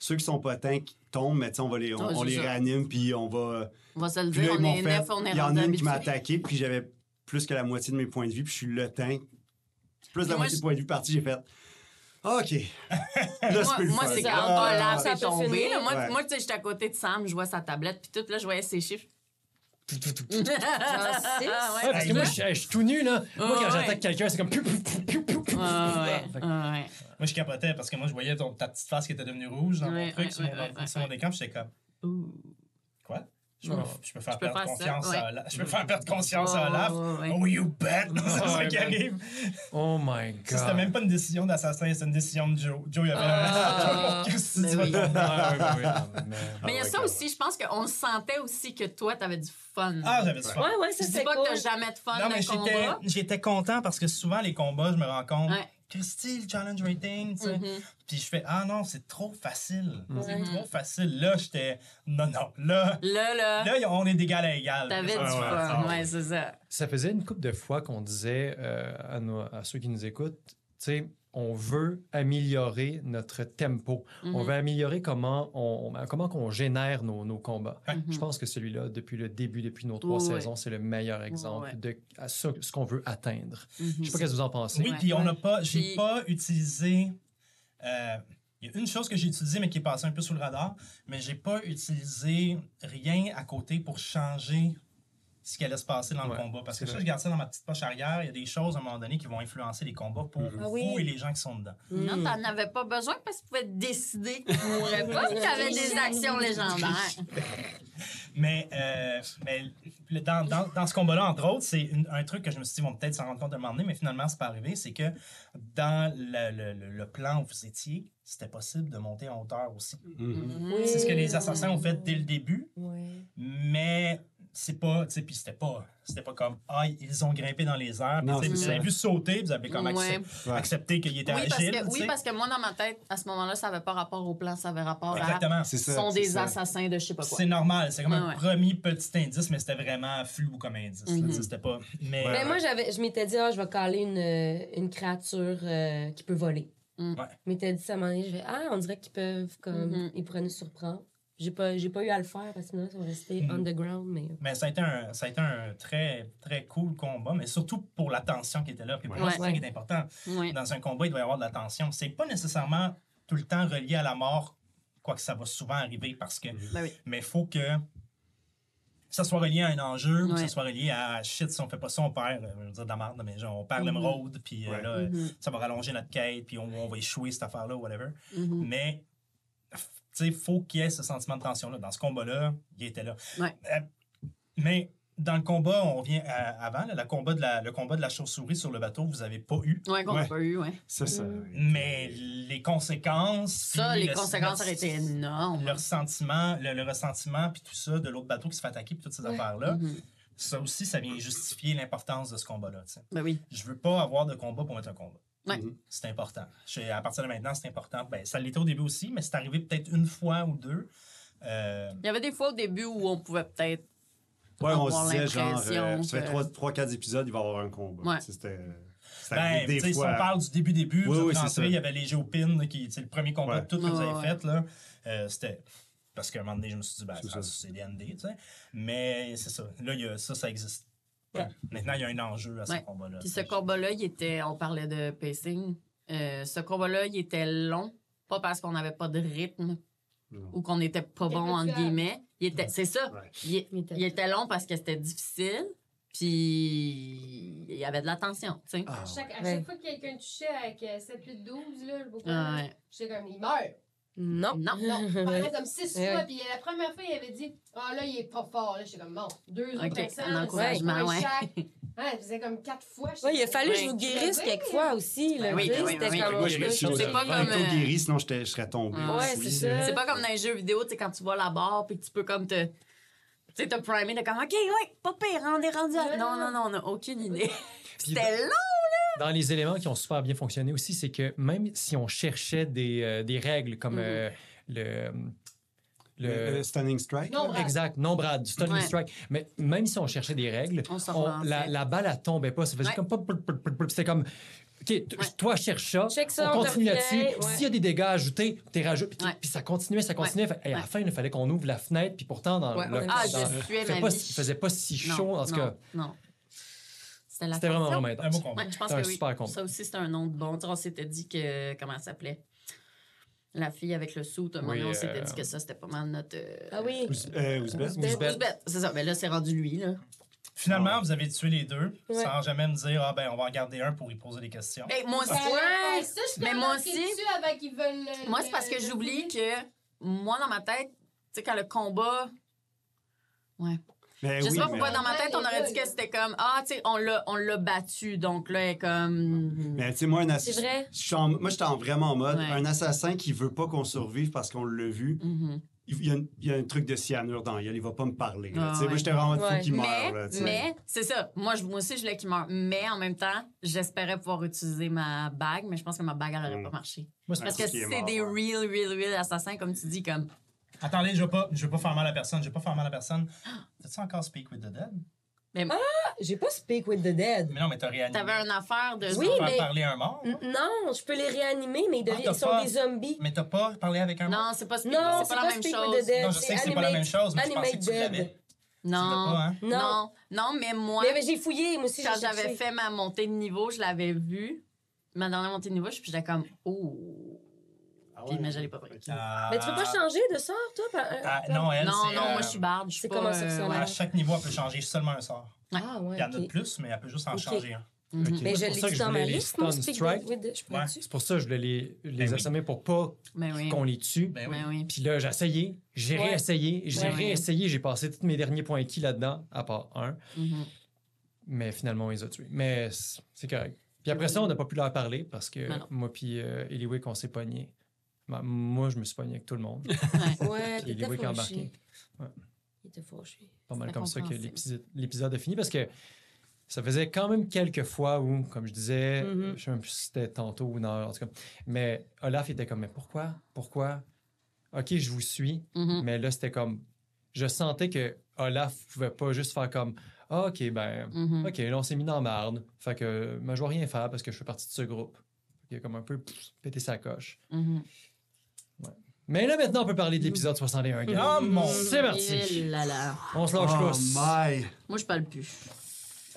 ceux qui sont pas tanks tombent, mais tu sais, on, va les, on, Ouais, on c'est les ça. réanime, puis on va. On va se le Puis dire, là, on est fait. neuf, on est Il y en a une qui m'a attaqué, puis j'avais plus que la moitié de mes points de vie, puis je suis le tank. Plus de la moi, moitié je- de points de vie parti, j'ai fait. OK. Là, Moi, c'est plus le moi, c'est quand Ah, Olaf ça tombé. finir. là. Moi, Ouais. moi tu sais, j'étais à côté de Sam, je vois sa tablette, puis tout, là, je voyais ses chiffres. Genre six. Ah, Ouais, ouais. parce que moi, je suis- tout nu, là. Moi, quand ouais. j'attaque quelqu'un, c'est comme. piou, piou, piou, ouais. Moi, je capotais parce que moi, je voyais ton, ta petite face qui était devenue rouge dans mon truc sur, mon, écran. puis J'étais comme, Ouh. quoi? Je peux, je Je perdre faire ça, confiance ouais. à Olaf. Je peux faire perdre conscience à Olaf. ouais. Oh, you bet! c'est ça qui arrive. Oh my god. C'était même pas une décision d'assassin, c'était une décision de Joe. Joe, il avait un. Mais oui. il y a ouais, ça aussi, je pense qu'on sentait aussi que toi, t'avais du fun. Ah, j'avais du fun. Ouais, c'est pas cool. que t'as jamais de fun Non, mais j'étais, content parce que souvent, les combats, je me rends compte, Ouais. Christy, le challenge rating, tu sais. Mhm. Puis je fais, ah non, c'est trop facile. C'est Mhm. trop facile. Là, j'étais, non, non. Là, Là, là, là, on est d'égal à égal. t'avais du ouais, fun. ouais. Ouais, c'est ça. Ça faisait une couple de fois qu'on disait euh, à, nos- à ceux qui nous écoutent, tu sais, on veut améliorer notre tempo. On Mhm. veut améliorer comment on, on- comment qu'on génère nos, nos combats. Ouais. Je pense que celui-là, depuis le début, depuis nos trois saisons, c'est le meilleur exemple de à ce qu'on veut atteindre. Mhm. Je sais pas qu'est-ce que vous en pensez. Oui, Ouais. puis on n'a pas, j'ai Puis- pas utilisé. euh, Il y a une chose que j'ai utilisée, mais qui est passée un peu sous le radar, mais j'ai pas utilisé rien à côté pour changer ce qui allait se passer dans Ouais, le combat. Parce que ça, je garde ça dans ma petite poche arrière. Il y a des choses à un moment donné qui vont influencer les combats pour Ah vous oui. et les gens qui sont dedans. Non, t'en avais pas besoin parce que tu pouvais décider que tu mourrais pas si t'avais des actions légendaires. Mais, euh, mais dans, dans, dans ce combat-là, entre autres, c'est un truc que je me suis dit, ils vont peut-être s'en rendre compte à un moment donné, mais finalement, c'est pas arrivé. C'est que dans le, le- le- le plan où vous étiez, c'était possible de monter en hauteur aussi. Mhm. C'est ce que les assassins ont fait dès le début, mais c'est pas, tu sais, puis c'était pas, c'était pas comme, ah, ils ont grimpé dans les airs, Non, vous avez vu sauter, vous avez comme Ouais. accep- Ouais. accepté qu'il était Oui parce, agile. que, oui, parce que moi, dans ma tête, à ce moment-là, ça avait pas rapport au plan, ça avait rapport à. Exactement. C'est Ce ça. sont des ça. assassins de je sais pas quoi. C'est normal, c'est comme Ouais, un ouais. premier petit indice, mais c'était vraiment flou comme indice. Mhm. C'était pas. Mais, Ouais. Mais moi, j'avais, je m'étais dit, ah, je vais caler une, euh, une créature euh, qui peut voler. Mm. Ouais. Je m'étais dit ça à un moment donné, je vais, ah, on dirait qu'ils peuvent, comme, Mhm. ils pourraient nous surprendre. J'ai pas, j'ai pas eu à le faire parce que sinon, ça va rester Mhm. underground, mais. Mais ça a été un, ça a été un très, très cool combat, mais surtout pour la tension qui était là. Puis pour moi, c'est ça Ouais. qui est important. Dans un combat, il doit y avoir de la tension. C'est pas nécessairement tout le temps relié à la mort, quoique ça va souvent arriver parce que. Ben oui. Mais il faut que ça soit relié à un enjeu, ou que Ouais. ça soit relié à shit, si on fait pas ça, on perd, euh, je veux dire de la merde, mais genre, on perd l'émeraude, puis euh, Ouais. là, euh, Mhm. ça va rallonger notre quête, puis on, on va échouer cette affaire-là, whatever. Mhm. Mais, sais, il faut qu'il y ait ce sentiment de tension-là. Dans ce combat-là, il était là. Ouais. Euh, mais dans le combat, on revient à- avant, là, le, combat de la, le combat de la chauve-souris sur le bateau, vous avez pas eu. Ouais, qu'on n'a Ouais. pas eu, ouais. Ça, ça. Mais les conséquences. Ça, les le- conséquences auraient été énormes. Le ressentiment, le, le ressentiment, puis tout ça, de l'autre bateau qui se fait attaquer, puis toutes ces affaires-là, Mhm. ça aussi, ça vient justifier l'importance de ce combat-là. Ben oui. Je veux pas avoir de combat pour mettre un combat. Ouais. Mhm. C'est important. Je- à partir de maintenant, c'est important. Ben, ça l'était au début aussi, mais c'est arrivé peut-être une fois ou deux. Euh, Il y avait des fois au début où on pouvait peut-être. Ouais, on se disait, genre, euh, ça fait que- 3-4 épisodes, il va y avoir un combat. Ouais. C'était. ben, des si on fois. parle du début-début, Oui, vous oui, il y avait les géopines, qui c'est le premier combat Ouais. de tout que vous avez ouais, fait. Là. Euh, c'était. Parce qu'à un moment donné, je me suis dit, ben, C'est des ND, tu sais. Mais c'est ça. Là, il y a, ça, ça existe. Ouais. Maintenant, il y a un enjeu à ce Ouais. combat-là. Puis ce combat-là, il était. On parlait de pacing. Euh, ce combat-là, il était long. Pas parce qu'on n'avait pas de rythme Non. ou qu'on n'était pas bon, entre guillemets. Il était, c'est ça. Ouais. Il, il était long parce que c'était difficile. Puis il y avait de l'attention, tu sais. Ah, À chaque, à Ouais. chaque fois que quelqu'un touchait avec euh, 7, 8, 12, là, le beau Ah, ouais. j'étais comme, il meurt. Non. Non. Non, il parlait comme 6 Ouais. fois. Puis la première fois, il avait dit, ah là, il est pas fort. Là, j'étais comme, bon, deux Ok, autres personnes. un encouragement, ouais. chaque. Faisait comme 4 fois. Ouais, il a fallu que je vous guérisse quelquefois aussi. Là, Ben oui, tu sais, ben oui, c'était ben oui. comme- Moi, je me suis C'est pas comme, euh, guéri, sinon je serais tombé. Ouais, c'est ça. C'est pas comme dans les jeux vidéo, tu sais, quand tu vois la barre, puis que tu peux comme te. Tu sais, te primer de comme, OK, ouais, pas pire, on est rendu à. Non, non, non, on n'a aucune idée. Puis C'était long! Dans les éléments qui ont super bien fonctionné aussi, c'est que même si on cherchait des, euh, des règles comme Mhm. euh, le, Le, le, le Stunning Strike. Non, Brad. Exact, non Brad, du stunning Ouais. strike. Mais même si on cherchait des règles, On on- la, la balle, elle tombait pas. Ça faisait Ouais. comme... pop. C'était comme... OK, Ouais. toi, cherche ça. Check ça, on on continue là-dessus. S'il y a des dégâts ajoutés, t'es rajoutes. Puis, Ouais. puis ça continuait, ça continuait. Fait- et à la Ouais. fin, il fallait qu'on ouvre la fenêtre. Puis pourtant, dans Ouais, le... Ah, dans- je il faisait ma pas, faisait pas si Non, chaud. En tout non, cas, Non. C'était la c'était vraiment, vraiment Un beau intense. combat. Ouais, je pense C'était un oui. super combat. Ça aussi, c'était un nom de bon. On s'était dit que. Comment elle s'appelait? La fille avec le sou, Oui, on s'était euh, dit que ça, c'était pas mal notre. euh, Ah oui. Euh, C'est ça. Mais là, c'est rendu lui, là. Finalement, vous avez tué les deux Ouais. sans jamais me dire, ah ben, on va en garder un pour y poser des questions. Hey, moi aussi. Ça ça, je Mais moi aussi- dessus avant qu'ils veulent le- Moi, c'est parce que j'oublie que moi, dans ma tête, tu sais, quand le combat. Ouais. Mais Je sais oui, pas mais- pourquoi dans ma tête, on Ouais, aurait dit ouais. que c'était comme Ah, tu sais, on l'a, on l'a battu. Donc là, elle est comme. Mais tu sais, moi, un C'est assassin. vrai? Moi, j'étais en- vraiment en mode Ouais. un assassin qui veut pas qu'on survive parce qu'on l'a vu. Mhm. Il y, a, un- il y a un truc de cyanure dans gueule, il va pas me parler. Ah, Tu sais, Moi, ouais. j'étais vraiment en mode Ouais. fou qu'il Mais, mais c'est ça. Moi, je, moi aussi, je voulais qu'il meure. Mais en même temps, j'espérais pouvoir utiliser ma bague, mais je pense que ma bague, elle aurait Mm. pas marché. Moi, Parce Ouais, que qui c'est des ouais. real, real, real assassins, comme tu dis, comme. Attendez, je veux pas, je veux pas faire mal à personne, je veux pas faire mal à personne. T'as-tu encore Speak with the Dead? Mais J'ai pas Speak with the Dead. Mais non, mais t'as réanimé. t'avais une affaire de. Tu Oui, mais- parler un mort? Non, je peux les réanimer, mais ils, deviennent- Ah, ils sont pas- des zombies. Mais t'as pas parlé avec un mort? Non, c'est pas, Non, c'est pas la même Speak chose. with the Dead. Non, je sais que c'est pas la même chose, mais je pensais que tu l'avais. Non. pas, hein? Non. Non. Non, mais moi, Mais, mais j'ai fouillé, moi aussi. quand j'avais fait ma montée de niveau, je l'avais vu. Ma dernière montée de niveau, je- j'étais comme, oh. Ah Puis, mais je l'ai pas pris. Ah. Mais tu peux pas changer de sort, toi? par- euh, Ah, non, elle, non, non, euh, moi, je suis barde. je suis c'est pas, comment ça euh, fonctionne? ouais. À chaque niveau, elle peut changer seulement un sort. Ah, ouais. Il y en a de plus, mais elle peut juste en changer un. Mhm. Mais Moi, je c'est pour l'ai ça que dit je dans ma liste, moi, Speak Ouais. C'est pour ça que je voulais les, les Ben oui. assommer pour pas oui. qu'on les tue. Ben oui. Puis là, j'ai essayé, j'ai Ouais. réessayé, j'ai réessayé, j'ai passé tous mes derniers points acquis là-dedans, à part un. Mhm. Mais finalement, on les a tués. Mais c'est correct. Puis après ça, on n'a pas pu leur parler parce que Ben moi puis euh, Eliwick, on s'est pognés. Ben, moi, je me suis pogné avec tout le monde. Ouais. Ouais, Puis. Il était fâché. Pas mal comme ça que l'épisode- l'épisode a fini parce que ça faisait quand même quelques fois où, comme je disais, Mhm. je sais même plus si c'était tantôt ou non, en tout cas. Mais Olaf était comme, mais pourquoi? Pourquoi? OK, je vous suis. Mhm. Mais là, c'était comme. Je sentais que Olaf pouvait pas juste faire comme Ah, OK, ben. Mhm. OK, là, on s'est mis dans la marde. Fait que ben, je vais rien faire parce que je fais partie de ce groupe. Il a comme un peu pff, pété sa coche. Mais là, maintenant, on peut parler de l'épisode 61. gars. Oh mon C'est parti. Eh là là. On se lâche Oh my! Moi, je parle plus.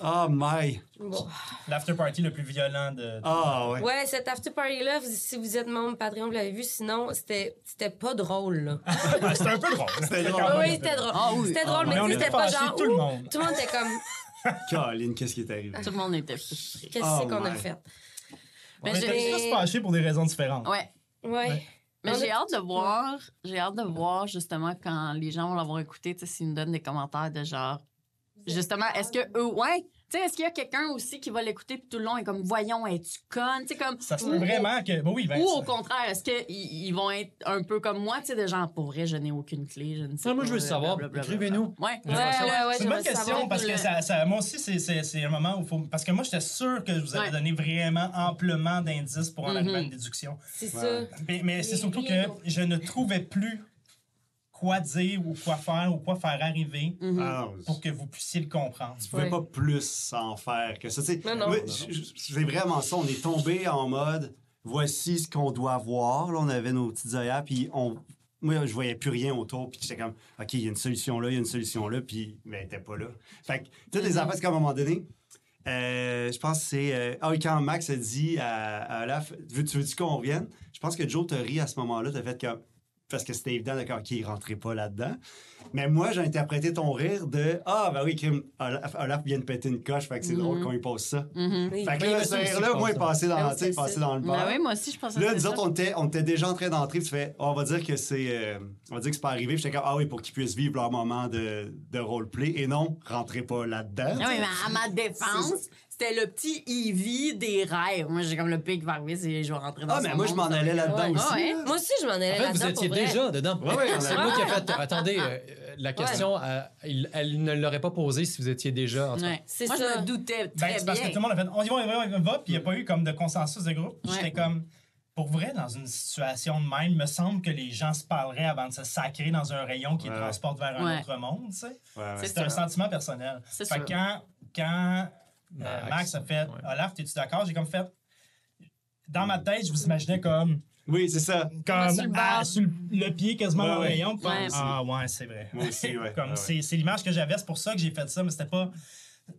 Oh my! Bon. L'after party le plus violent de. Ah ouais. Ouais, cet after party-là, vous- si vous êtes membre Patreon, vous l'avez vu. Sinon, c'était c'était pas drôle, là. Ah, C'était un peu drôle. C'était drôle. Oui, c'était drôle. Ah oui. C'était Ah, drôle, Mais on était c'était pas fâchés, genre. tout le ouh, monde. Tout le monde était comme. Caroline, qu'est-ce qui est arrivé? Tout le monde était frustré. Qu'est-ce Oh qu'on a my. fait? Mais On était j'ai- tous fâchés pour des raisons différentes. Ouais. Ouais. Ouais. Mais j'ai hâte de voir, j'ai hâte de voir justement quand les gens vont l'avoir écouté, tu sais, s'ils nous donnent des commentaires de genre, justement, est-ce que eux, ouais, tu sais, est-ce qu'il y a quelqu'un aussi qui va l'écouter puis tout le long est comme, voyons, es-tu conne, tu sais, comme. Ça se peut vraiment que. Ben oui, ben, Ou ça- au contraire, est-ce qu'ils ils vont être un peu comme moi, tu sais, de genre, pour vrai, je n'ai aucune clé, je ne sais Ah, moi, pas, je veux le savoir. Écrivez-nous. Ouais. Ouais, ouais, ouais, C'est une bonne question parce que le- ça, ça- moi aussi, c'est- c'est c'est un moment où il faut. Parce que moi, j'étais sûr que je vous avais Ouais. donné vraiment amplement d'indices pour en arriver à une déduction. C'est Ouais. ça. Mais, mais c'est surtout que je ne trouvais plus quoi dire ou quoi faire ou quoi faire arriver Mhm. Ah, pour que vous puissiez le comprendre. tu pouvais Ouais. pas plus en faire que ça. C'est vraiment ça. On est tombé en mode voici ce qu'on doit voir. Là, on avait nos petites œillères, puis on. Moi, je voyais plus rien autour, puis j'étais comme, OK, il y a une solution là, il y a une solution là, puis ben, elle était pas là. Fait que, toutes les affaires, c'est qu'à un moment donné, euh, je pense que c'est. euh, ah oui, quand Max a dit à, à Olaf, veux, tu veux-tu qu'on revienne? Je pense que Joe t'a ri à ce moment-là, t'as fait comme. Parce que c'était évident, d'accord, qu'il rentrait pas là-dedans. Mais moi, j'ai interprété ton rire de Ah, ben oui, Kim, Olaf, Olaf vient de péter une coche, fait que c'est drôle qu'on lui pose ça. Mhm. Fait que Oui, là, ce rire-là, moi, passé Ah dans, c'est passé ça. dans le bar. Ben oui, moi aussi, je pensais Là, que nous autres, on était, on était déjà en train d'entrer, tu fais, on va dire que c'est, euh, on va dire que c'est pas arrivé. J'étais comme, ah oui, pour qu'ils puissent vivre leur moment de, de roleplay. Et non, rentrez pas là-dedans. Ah oui, mais à ma défense, c'était le petit Evie des rêves. Moi, j'ai comme le pire qui va arriver, c'est je vais rentrer dans Ah, son mais moi, je monde, m'en ça allais être- là-dedans Ouais, aussi. ouais. là. Moi aussi, je m'en allais En fait, là-dedans. vous étiez pour vrai. déjà dedans. Ouais, ouais, on c'est moi qui ai fait. Attendez, euh, la question, euh, il- elle ne l'aurait pas posée si vous étiez déjà. En tout cas. Ouais. C'est Moi, ça. je me doutais Ben, très c'est parce que tout le monde a fait on y va, on y va, on y va, puis il n'y a pas eu comme de consensus de groupe. Ouais. J'étais comme, pour vrai, dans une situation de même, il me semble que les gens se parleraient avant de se sacrer dans un rayon qui Ouais. transporte vers un Ouais. autre monde, tu sais. Ouais, ouais. C'est C'est un sentiment personnel. C'est Fait sûr. que quand, quand euh, Max, Max a fait ouais. Olaf, t'es-tu d'accord? J'ai comme fait. Dans ma tête, je vous imaginais comme, Oui, c'est ça. comme sur le ah, sur le, le pied quasiment Ouais, dans le rayon. Ouais. Ah ouais, c'est vrai. Moi aussi, ouais. Comme Ouais, ouais. c'est c'est l'image que j'avais, c'est pour ça que j'ai fait ça, mais c'était pas.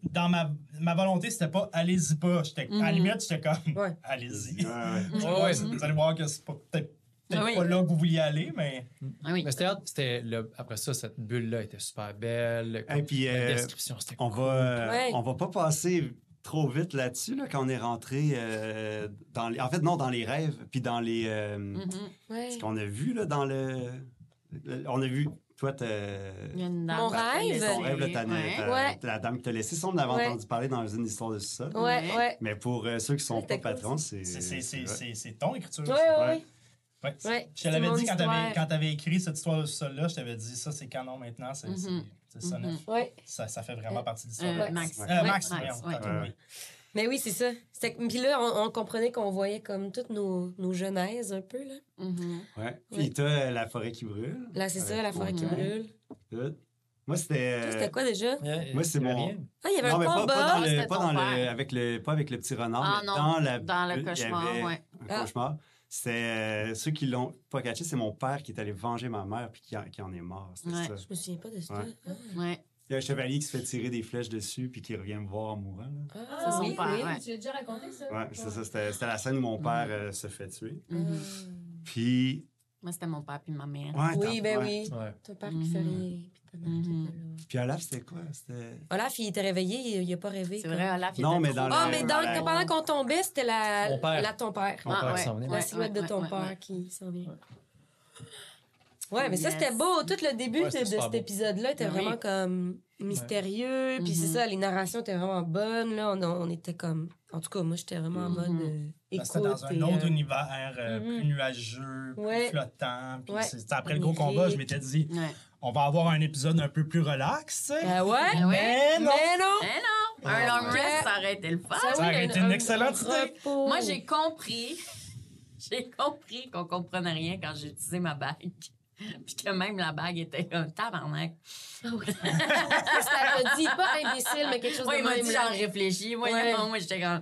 Dans ma, ma volonté, c'était pas allez-y pas. J'étais- À la Mhm. limite, j'étais comme Ouais. allez-y. Ouais, ouais. Vous allez voir que c'est pas- peut-être peut-être Ah oui. pas là que vous vouliez aller, mais. Ah oui. Mais c'était le- après ça, cette bulle-là était super belle. Et puis, la euh, description, c'était On cool. va, Ouais. on va pas passer trop vite là-dessus là, quand on est rentré euh, dans les, en fait non dans les rêves puis dans les euh, Mhm. Ouais. ce qu'on a vu là dans le, le- on a vu toi Mon rêve? ton rêve là, t'as- Ouais. t'as- Ouais. la dame qui t'a laissé ça on en avait Ouais. entendu parler dans une histoire de ça Ouais, Ouais. ouais. mais pour euh, ceux qui sont pas patrons c'est C'est- c'est- C'est ouais. c'est- c'est ton écriture. Ouais, ça. Ouais, Ouais. Je te c'est l'avais mon dit quand t'avais quand t'avais écrit cette histoire de sol-là, je t'avais dit ça, c'est canon maintenant, c'est Mhm. c'est ça, Mhm. neuf. Ouais. ça, ça fait vraiment partie de l'histoire. Euh. Max. Euh. Max, Max, oui. Mais oui, c'est ça. Puis là, on, on comprenait qu'on voyait comme toutes nos, nos genèses un peu. Là, Mhm. Ouais. Puis t'as euh, la forêt qui brûle là c'est ça, la forêt qui brûle. tout. moi c'était C'était quoi déjà? Ouais, moi, c'est mon-. Ah, il y avait non un mais pas, combat. pas dans le pas dans le avec le pas avec le petit renard Ah mais non, dans la dans le il y cauchemar, avait ouais. un Ah. cauchemar c'est euh, ceux qui l'ont pas catché c'est mon père qui est allé venger ma mère puis qui, en- qui en est mort Ouais. ça. Je me souviens pas de ça. Ouais. Ah. Ouais. il y a un chevalier qui se fait tirer des flèches dessus puis qui revient me voir en mourant là. Ah, C'est son oui, père, oui. ouais. Tu l'as déjà raconté, ça? ouais c'est ça c'était c'était la scène où mon père euh, se fait tuer Mhm. puis Moi, c'était mon père puis ma mère. ouais, Oui, ben ouais. oui. Ouais. Ton père qui fait Mhm. Puis Mhm. puis Olaf c'était quoi? Olaf, il était réveillé, il, il a pas rêvé. C'est vrai, Olaf, il Non, mais dans Ah, le- mais dans dans, la- pendant qu'on tombait, c'était la, père. la ton père. Mon Ah, père ouais. La silhouette ouais, de ton ouais, père ouais. qui s'en vient. Ouais, mais ça, c'était beau. Tout le début de, cet épisode-là était Oui. vraiment comme mystérieux. Puis c'est Mhm. ça, les narrations étaient vraiment bonnes. Là, on, on était comme... En tout cas, moi, j'étais vraiment en mode Mhm. euh, écoute. C'était dans un autre euh, univers euh, plus nuageux, plus flottant. Puis après le gros combat, je m'étais dit, Ouais. On va avoir un épisode un peu plus relax, tu sais. Ah ouais? Ah ouais? Mais non! Mais non! Eh non! Un long Ouais. rest, ça aurait été le fun. Ça, Ça oui, aurait un- été une un- excellente un idée. Moi, j'ai compris. J'ai compris qu'on comprenait rien quand j'ai utilisé ma bague. Puis que même la bague était comme tabarnak. Ah oui. ça m'a dit, pas imbécile, mais quelque chose Moi, de il m'a même. dit, là. j'en réfléchis. Moi, Ouais. non, moi j'étais comme.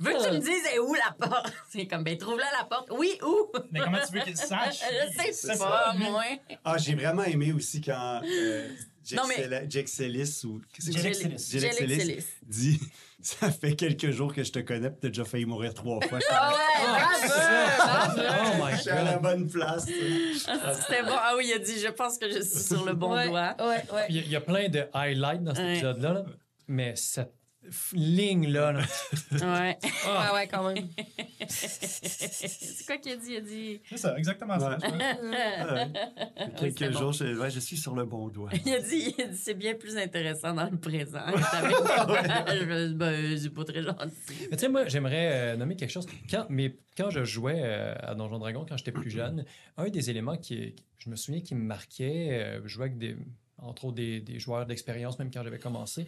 Veux que tu me dises, est où la porte? C'est comme, ben, trouve-là la porte. Oui, où? Mais comment tu veux qu'il sache? Je sais C'est pas, moi. ah j'ai vraiment aimé aussi quand euh, Jack, Non, mais- Sel- Jack Sellis ou Sellis Sellis. dit ça fait quelques jours que je te connais puis t'as déjà failli mourir trois fois. Ah ouais, bravo! Oh my Je suis à la god. bonne place. bravo. C'était bon. Ah oui, il a dit, je pense que je suis sur le bon ouais, doigt. Ouais, ouais. Il y, a- plein de highlights dans cet Ouais. épisode-là, là, mais cette ligne-là, là, Ouais. Ah ouais, quand même. C'est quoi qu'il a dit? Il a dit. C'est ça, exactement ça. Ouais. Ouais. c'était Quelques jours, je, ouais, je suis sur le bon doigt. Il a dit, il a dit, c'est bien plus intéressant dans le présent. je me dis, ben, c'est pas très gentil. Mais tu sais, moi, j'aimerais euh, nommer quelque chose. Quand, mais quand je jouais euh, à Donjon Dragon, quand j'étais plus jeune, un des éléments qui, je me souviens qui me marquait, euh, je jouais avec des, entre autres des, des joueurs d'expérience, même quand j'avais commencé.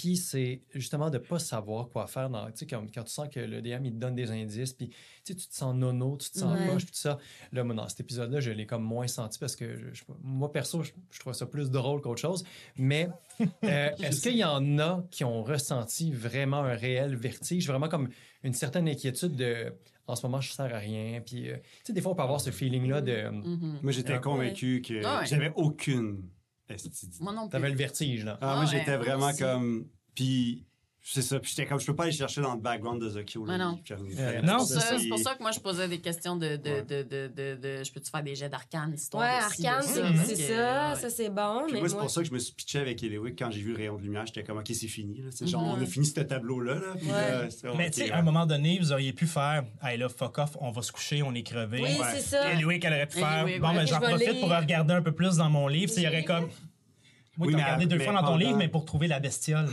Puis c'est justement de ne pas savoir quoi faire. Dans, tu sais, comme, quand tu sens que le DM, il te donne des indices, puis tu te sens nono, tu te sens Ouais. poche, puis tout ça. Là, moi, dans cet épisode-là, je l'ai comme moins senti parce que, je, je- moi, perso, je, je trouve ça plus drôle qu'autre chose. Mais euh, est-ce qu'il y en a qui ont ressenti vraiment un réel vertige, vraiment comme une certaine inquiétude de en ce moment, je sers à rien. Puis, euh, tu sais, des fois, on peut avoir ce feeling-là de. Mhm. Moi, j'étais Ouais. convaincu que Ah ouais. j'avais aucune esti d'idée. Moi non plus. T'avais le vertige, là. Ah, Ah moi, ouais, j'étais vraiment aussi. comme. Puis, C'est ça. Puis j'étais comme, je peux pas aller chercher dans le background de Zokyo. là, Mais non. Euh, non, C'est ça, pour ça que moi, je posais des questions de, de, Ouais. de, de, de, de- je peux-tu faire des jets d'arcane, histoire Ouais, Arcane, ça, c'est ça, ouais. ça c'est bon. Puis mais moi, c'est moi, pour ça que je me suis pitché avec Eliwick quand j'ai vu le rayon de lumière. J'étais comme, OK, c'est fini. Là. Sais, Genre, Mhm. on a fini ce tableau-là. Là, puis Ouais. là, c'est- Mais tu sais, à un moment donné, vous auriez pu faire Hey là, fuck off, on va se coucher, on est crevé. Oui, Ouais. c'est ça. Et Louis, qu'elle aurait pu faire Bon, ouais. ben, j'en profite pour regarder un peu plus dans mon livre. Tu sais, Il y aurait comme. Oui, Oui, t'as mais regardé deux mais fois dans ton livre, mais pour trouver la bestiole.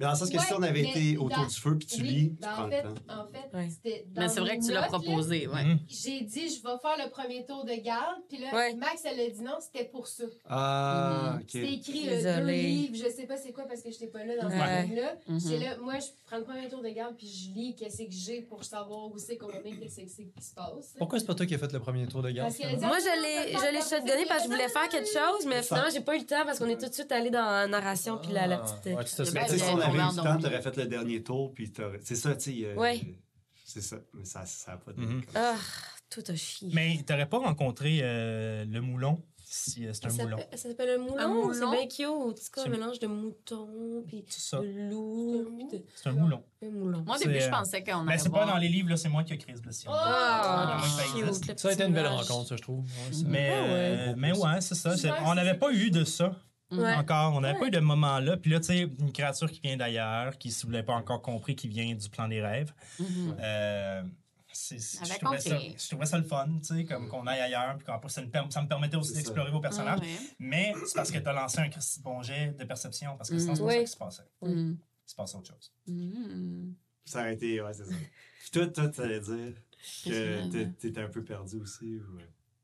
Mais dans le sens que si on avait été dans- autour du feu puis tu Oui, lis, tu ben, prends en le fait, temps. en fait Ouais. c'était dans Mais c'est vrai que tu l'as proposé, ouais. Mhm. J'ai dit, je vais faire le premier tour de garde. Puis là, Ouais. Max, elle a dit non, c'était pour ça. Ah, Mhm. OK. C'était écrit euh, deux livres, je sais pas c'est quoi parce que j'étais pas là dans Ouais. ce livre-là. Mhm. J'étais là, moi, je prends le premier tour de garde puis je lis qu'est-ce que j'ai pour savoir où c'est qu'on est, qu'est-ce que c'est qui se passe. Pourquoi c'est pas toi qui as fait le premier tour de garde? Dit, Moi, Ah, je l'ai, je l'ai shotgunné parce que je voulais faire quelque chose, mais finalement, j'ai pas eu le temps parce qu'on est tout de suite allé dans la narration puis la, la petite. Ah, tu tu eu du temps, endormir. t'aurais fait le dernier tour, puis t'aurais- c'est ça, tu sais. euh, Ouais. C'est ça, mais ça ça a pas de... Mhm. Ah, tout a chié. Mais t'aurais pas rencontré euh, le moulon, si euh, c'est un ça moulon? ça s'appelle un moulon. Un moulon? C'est bien cute. C'est C'est- un mélange de mouton, puis C'est ça. de loup, puis de... C'est un moulon. Un moulon. Moi, au début, je euh, pensais qu'on Mais allait c'est pas dans les livres, là, c'est moi qui ai créé ce bestiole. Ah, Ouais, ça Ça a été une belle rencontre, ça, je trouve. Ouais, ça- Mais, Ah ouais. euh, mais ouais, c'est ça. On n'avait pas eu de ça Ouais. encore. On n'avait Ouais. pas eu de moment-là. Puis là, tu sais, une créature qui vient d'ailleurs, qui, si vous ne l'avez pas encore compris, qui vient du plan des rêves. Euh, c'est- c'est- Avait je, trouvais ça, je trouvais ça le fun, tu sais, comme qu'on aille ailleurs, puis qu'en plus, ça, ça me permettait aussi d'explorer vos personnages. Ah ouais. Mais c'est parce que tu as lancé un Christy de bon jet de perception, parce que sinon, c'est pas Mhm. ça qui se passait. Il se passait autre chose. Mhm. Ça aurait été, ouais, c'est ça. Puis toi, toi, t'allais dire que t'étais un peu perdu aussi. Ou...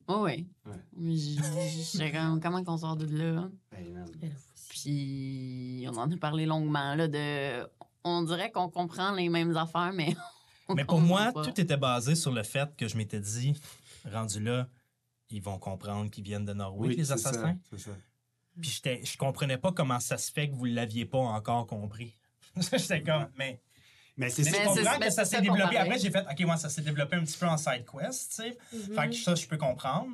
Oh, oui. Ouais. Comme, comment qu'on sort de là? Man. Puis, on en a parlé longuement, là, de... On dirait qu'on comprend les mêmes affaires, mais... Mais pour moi, pas. tout était basé sur le fait que je m'étais dit, rendu là, ils vont comprendre qu'ils viennent de Norway, les c'est ça, assassins. C'est ça. Puis j'étais- je comprenais pas comment ça se fait que vous l'aviez pas encore compris. j'étais comme, mais, Mais c'est mais que ça s'est développé. Après, j'ai fait, OK, moi, ça s'est développé un petit peu en side quest, tu sais. Fait que ça, je peux comprendre.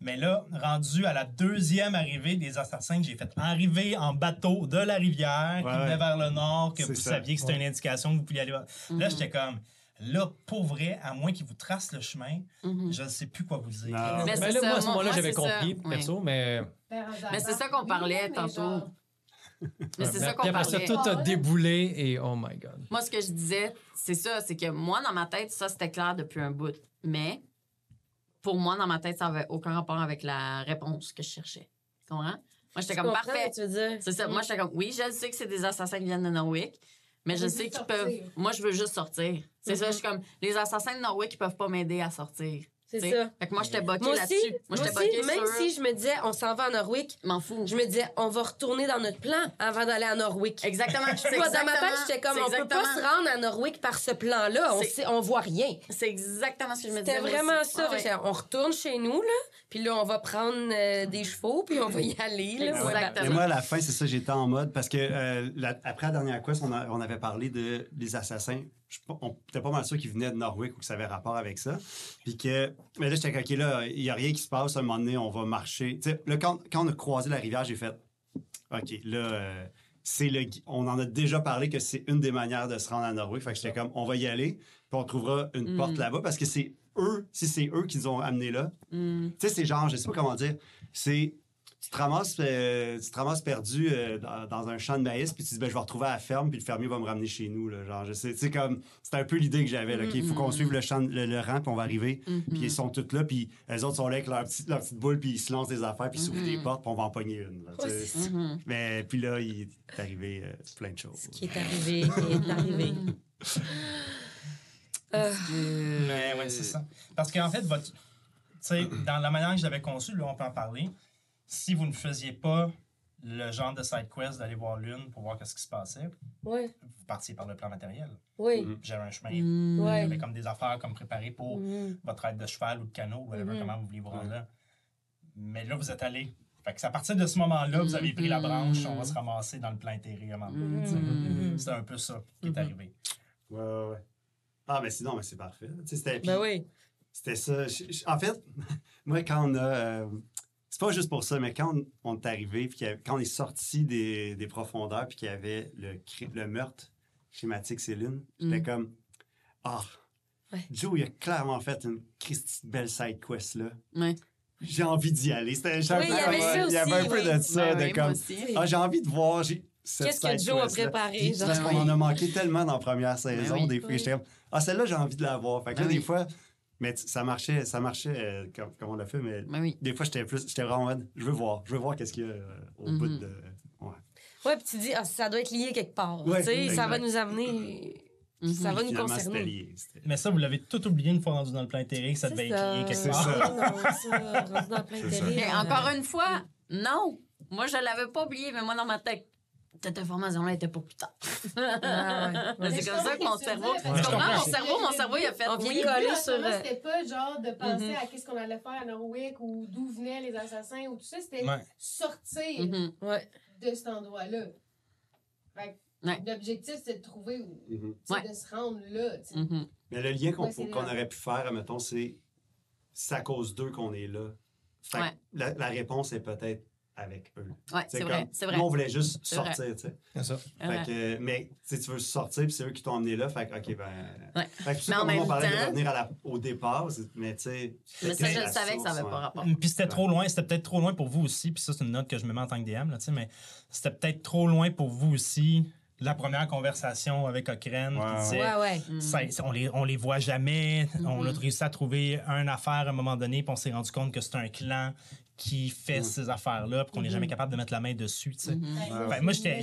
Mais là, rendu à la deuxième arrivée des assassins que j'ai fait arriver en bateau de la rivière, qui venait vers le nord, que vous ça. saviez que c'était une indication que vous pouviez aller voir. Là, Mhm. j'étais comme, là, pour vrai, à moins qu'ils vous tracent le chemin, Mhm. je ne sais plus quoi vous dire. Mais Ben là, ça, moi, à ce moment-là, j'avais compris, perso, mais. Mais c'est ça qu'on parlait tantôt. Mais c'est ça qu'on ça, parlait. tout a déboulé et oh my god. Moi, ce que je disais, c'est ça, c'est que moi, dans ma tête, ça, c'était clair depuis un bout. Mais pour moi, dans ma tête, ça n'avait aucun rapport avec la réponse que je cherchais. Tu comprends? Moi, j'étais comme parfait. C'est ça. Moi, j'étais comme, oui, je sais que c'est des assassins qui viennent de Norwick, mais je sais qu'ils peuvent. Moi, je veux juste sortir. C'est ça, je suis comme, les assassins de Norwick, ils peuvent pas m'aider à sortir. C'est ça. Fait que moi, j'étais aussi, là-dessus. Moi, aussi, même sur. si je me disais, on s'en va à Norwick, M'en fous. je me disais, on va retourner dans notre plan avant d'aller à Norwick. Exactement. Moi, dans ma tête, exactement- j'étais comme, on peut pas exactement- se rendre à Norwick par ce plan-là. On, sait- on voit rien. C'est exactement ce que je me disais. C'était vraiment aussi. ça. Ah ouais. On retourne chez nous, là, puis là, on va prendre euh, des chevaux, puis on va y aller. Là, Exactement. Mais moi, à la fin, c'est ça, j'étais en mode parce que euh, la- après la dernière quest, on, a- on avait parlé de les assassins. On était pas mal sûr qu'ils venaient de Norwick ou que ça avait rapport avec ça. Puis que, mais là, j'étais OK, là, il y a rien qui se passe. À un moment donné, on va marcher. Tu sais, là, quand, quand on a croisé la rivière, j'ai fait, OK, là, euh, c'est le, on en a déjà parlé que c'est une des manières de se rendre à Norwick. Fait que j'étais comme, on va y aller, puis on trouvera une Mm. porte là-bas parce que c'est eux, si c'est eux qui nous ont amenés là, Mm. tu sais, c'est genre, je sais pas comment dire, c'est. Tu te ramasses, euh, tu te ramasses perdu euh, dans, dans un champ de maïs, puis tu dis, ben, je vais retrouver à la ferme, puis le fermier va me ramener chez nous. Là, genre, je sais, comme, c'est un peu l'idée que j'avais. là, OK, Il faut qu'on suive le, champ, le, le rang, puis on va arriver, puis ils sont tous là, puis les autres sont là avec leur, petit- leur petite boule, puis ils se lancent des affaires, puis ils s'ouvrent des portes, puis on va en pogner une. là. Mhm. Mais puis là, il est arrivé euh, plein de choses. Ce qui est arrivé est arrivé. Euh, Mais ouais, c'est ça. Parce qu'en fait, votre, dans la manière que je l'avais conçu, là, on peut en parler. Si vous ne faisiez pas le genre de side quest d'aller voir Lune pour voir qu'est-ce qui se passait, ouais, vous partiez par le plan matériel. oui. Mhm. J'avais un chemin. Mm. Il y Ouais. avait comme des affaires comme préparées pour Mhm. votre aide de cheval ou de canot, whatever, Mhm. comment vous vouliez vous rendre là. Mais là, vous êtes allé. Fait que c'est à partir de ce moment-là, vous avez pris la branche, on va se ramasser dans le plan intérieur. C'est un peu ça qui est arrivé. Ouais, ouais, ouais. Ah, mais sinon, mais c'est parfait. C'était- Ben oui. C'était ça. En fait, moi, quand on a. euh, c'est pas juste pour ça, mais quand on, on est arrivé, puis quand on est sorti des, des profondeurs, puis qu'il y avait le, meurtre schématique Céline, j'étais Mm. comme, ah, Ouais. Joe, il a clairement fait une Christy belle side quest, là. Ouais. J'ai envie d'y aller. C'était Oui, il y avait il y avait un peu de ça, Ouais, de comme, ah, j'ai envie de voir Qu'est-ce que Joe a préparé, genre? Parce qu'on en a manqué tellement dans la première Ben saison, oui. des fois, j'étais comme, ah, celle-là, j'ai envie de la voir. Fait que là, Ben des fois, mais ça marchait, ça marchait euh, comme, comme on l'a fait, mais Ben oui. des fois, j'étais plus, j'étais vraiment en mode, je veux voir, je veux voir qu'est-ce qu'il y a euh, au Mhm. bout de. Ouais. Ouais, puis tu dis, ah, ça doit être lié quelque part. Ouais, tu sais, ça exact. va nous amener. Mhm. Ça va nous concerner. lié. Mais ça, vous l'avez tout oublié une fois rendu dans le plan intérêt, que ça devait être lié quelque C'est part. ça. Non, rendu dans encore une fois, non. Moi, je l'avais pas oublié, mais moi, dans ma tête, cette information-là était pour plus tard. Ah ouais. C'est comme ça que mon cerveau. Tu comprends? Mon cerveau, mon cerveau, il a fait On vient oui. coller sur, euh, C'était pas genre de penser Mhm. à qu'est-ce qu'on allait faire à Norwick ou d'où venaient les assassins ou tout ça. C'était Ouais. sortir Mhm. Ouais. de cet endroit-là. Fait que Ouais. L'objectif, c'est de trouver, où- Ouais. de se rendre là. Mhm. Mais le lien qu'on là. aurait pu faire, mettons, c'est c'est à cause d'eux qu'on est là. Fait que Ouais. la, la réponse est peut-être avec eux. Ouais, c'est comme- vrai, c'est vrai. Nous, on voulait juste sortir, tu sais. C'est ça. Fait que, mais si tu veux sortir, puis c'est eux qui t'ont emmené là, fait que, OK, ben. Ouais. Fait que Mais en comme on même parlait de temps- revenir à la- au départ, mais tu sais. Mais ça, je le savais que ça source, avait pas ouais. rapport. Puis c'était trop loin, c'était peut-être trop loin pour vous aussi, puis ça, c'est une note que je me mets en tant que DM, là, tu sais, mais c'était peut-être trop loin pour vous aussi, la première conversation avec Cochrane, Ouais, qui ouais. disait, Ouais, ouais. Ça, ça, on, les, on les voit jamais. On a Mhm. réussi à trouver une affaire à un moment donné, puis on s'est rendu compte que c'est un clan qui fait ces affaires-là, puis qu'on n'est jamais capable de mettre la main dessus. tu sais. Mhm. Fait que moi, j'étais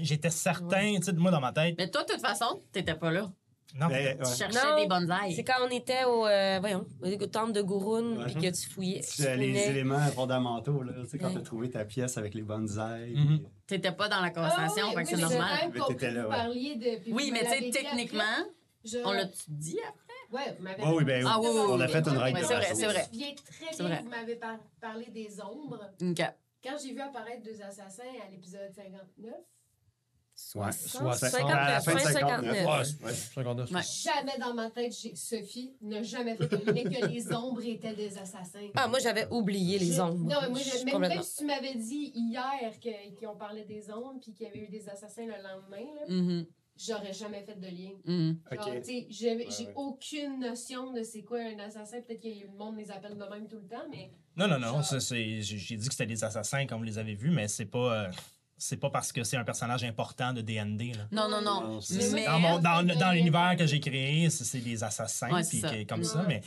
j'étais certain, tu sais, moi, dans ma tête. Mais toi, de toute façon, t'étais pas là. Non, Mais, Tu ouais. cherchais Non, des bonsaïs. C'est quand on était au, euh, voyons, au temple de Gurun, puis que tu fouillais. tu C'est les fouillais. éléments fondamentaux, là. Tu sais, quand Ouais. t'as trouvé ta pièce avec les bonsaïs. Mhm. puis- T'étais pas dans la Ah conversation, oui, oui, c'est normal. Mais t'étais là, ouais. de- Oui, mais tu sais, techniquement, après. Je- on l'a-tu dit après? Ouais, vous m'avez Ah oui, ben, Ah oui, oui, oui, on a oui. fait une Ouais, règle Ouais, de c'est vrai, c'est vrai. Je me souviens très bien que vous m'avez par- parlé des ombres. OK. Quand j'ai vu apparaître deux assassins à l'épisode 59, Ouais. Soit- 59, À la fin de fin 59. 59. Ouais. 59. Ouais. jamais dans ma tête, j'ai- Sophie n'a jamais fait lien que les ombres étaient des assassins. Ah, moi, j'avais oublié les ombres. Non, mais moi, même, Complètement. même si tu m'avais dit hier que- qu'on parlait des ombres puis qu'il y avait eu des assassins le lendemain, là, Mhm. J'aurais jamais fait de lien. Genre, sais, j'ai ouais. aucune notion de c'est quoi un assassin. Peut-être que le monde les appelle de même tout le temps, mais non, non, non. Genre- J'ai dit que c'était des assassins, comme vous les avez vus, mais c'est pas. euh, c'est pas parce que c'est un personnage important de D&D. là. Non, non, non. Non, Mais, Dans, mon- dans, l'univers que j'ai créé, c'est c'est des assassins, Ouais, puis c'est ça. que- comme Ouais. ça, mais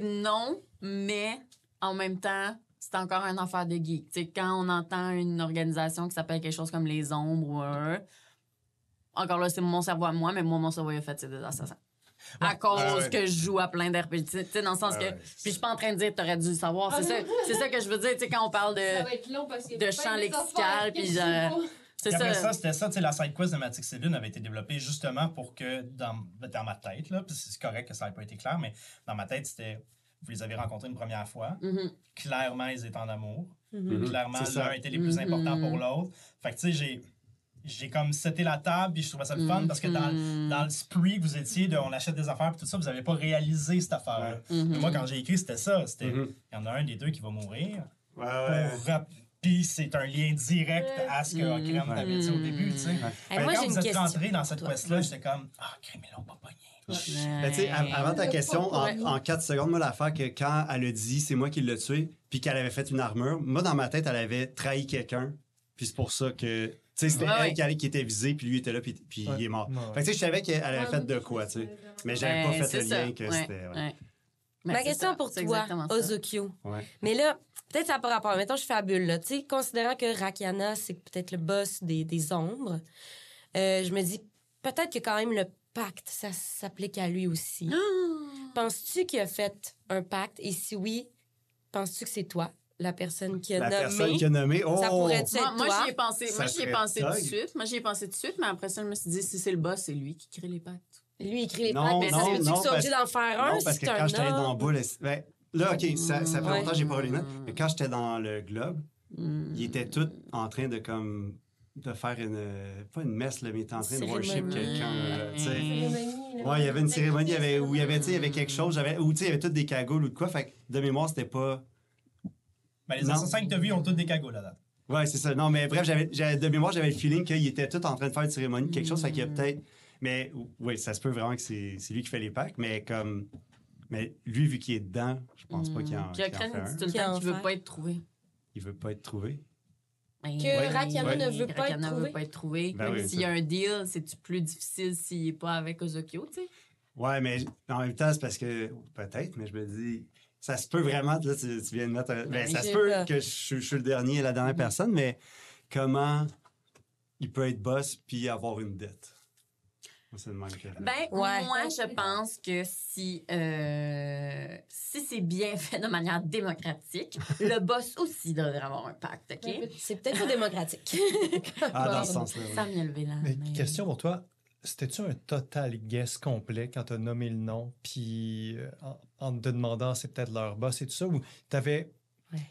non, mais en même temps, c'est encore une affaire de geek. Tu sais, quand on entend une organisation qui s'appelle quelque chose comme les ombres ou un... Encore là, c'est mon cerveau à moi, mais moi, mon cerveau, il a fait, c'est des assassins. À cause Ouais, ouais. que je joue à plein d'RPG. Tu sais, dans le sens que... ouais. Puis je suis pas en train de dire, t'aurais dû le savoir. C'est ça, c'est ça que je veux dire, tu sais, quand on parle ça de... va être long parce que. de champ lexical, puis C'est ça. ça, c'était ça, tu sais, la side quest de Matic Cellune avait été développée justement pour que, dans, dans ma tête, là, puis c'est correct que ça n'ait pas été clair, mais dans ma tête, c'était, vous les avez rencontrés une première fois, Mhm. clairement, ils étaient en amour, Mhm. clairement, C'est ça. l'un était les plus Mhm. importants pour l'autre. Fait que, tu sais, j'ai, j'ai comme seté la table, puis je trouvais ça le fun, parce que dans, Mhm. dans le spree que vous étiez de on achète des affaires, puis tout ça, vous n'avez pas réalisé cette affaire-là. Mhm. Mais Moi, quand j'ai écrit, c'était ça, c'était, il Mhm. y en a un des deux qui va mourir, Ouais, ouais. puis c'est un lien direct à ce que. Okram t'avait dit au début, tu sais. Moi, quand j'ai vous une êtes question. rentré dans cette quest-là, j'étais comme Ah, crème, ils l'ont pas pogné. Ben, tu sais, av- avant ta Ouais. question, en, Ouais. en 4 secondes, moi, l'affaire que quand elle a dit c'est moi qui l'ai tué, puis qu'elle avait fait une armure, moi, dans ma tête, elle avait trahi quelqu'un. Puis c'est pour ça que. Sais, c'était Ouais, elle qui, allait- qui était visée, puis lui était là, puis, puis Ouais. il est mort. Ouais. Fait que tu sais, je savais qu'elle avait fait de quoi, tu sais. Mais j'avais Ben, pas fait c'est le ça. lien que Ouais, c'était. ouais. ouais. Ben, Ma c'est question ça. pour toi. Ouais. Mais là, peut-être ça n'a pas rapport. Mettons, je fabule, là. Tu sais, considérant que Rakiana, c'est peut-être le boss des, des ombres, euh, je me dis, peut-être que quand même le pacte, ça s'applique à lui aussi. Penses-tu qu'il a fait un pacte? Et si oui, penses-tu que c'est toi, la personne qui a La nommé? personne qui a nommé. Oh! Ça pourrait être Moi, moi j'y ai pensé, Ça moi, j'y ai pensé tout de suite. Moi, j'y ai pensé tout de suite, mais après ça, je me suis dit, si c'est le boss, c'est lui qui crée les pactes. Lui, il écrit les Non, pactes, mais ça non, soient obligés parce- d'en faire un Non, parce que quand j'étais dans? Boule, ben, là, OK, ça, ça fait Ouais. longtemps que j'ai pas relu, mais quand j'étais dans le Globe, Mm. ils étaient tous en train de comme de faire une pas une messe là, mais ils étaient en train de worship quelqu'un tu sais. Ouais, Ouais, il y avait une cérémonie il y avait, où il y avait, tu sais, il y avait quelque chose, j'avais, ou tu sais, il y avait toutes des cagoules ou de quoi. Fait que de mémoire, c'était pas Ben, les Non. assassins que t'as vus ont tous des cagoules là-dedans. Ouais, c'est ça. Non, mais bref, j'avais, de mémoire, j'avais le feeling qu'il était tout en train de faire une cérémonie, quelque chose. Fait qu'il y a peut-être. Mais oui, ça se peut vraiment que c'est, lui qui fait les packs, mais comme. Mais lui, vu qu'il est dedans, je pense pas qu'il en, qu'il en Okran fait dit un. tout le temps qu'il veut pas être trouvé. Il veut pas être trouvé. Ben, Que Rakiana ne veut pas être veut pas être trouvé. Ben oui, S'il y a un deal, c'est plus difficile s'il est pas avec Ozokyo, tu sais? Ouais, mais en même temps, c'est parce que. Peut-être, mais je me dis. Ça se peut vraiment. Là, tu, tu viens de mettre. un- Ben, ça se peut que je, je suis le dernier et la dernière personne, mais comment il peut être boss puis avoir une dette? Moi, C'est le même que. Ben, Ouais. moi, je pense que si, euh, si c'est bien fait de manière démocratique, le boss aussi devrait avoir un pacte, OK? C'est peut-être pas démocratique. ah, dans ce sens-là. oui. Ça me levé la main. question pour toi, c'était-tu un total guess complet quand tu as nommé le nom, puis euh, en, en te demandant c'est peut-être leur boss et tout ça, ou t'avais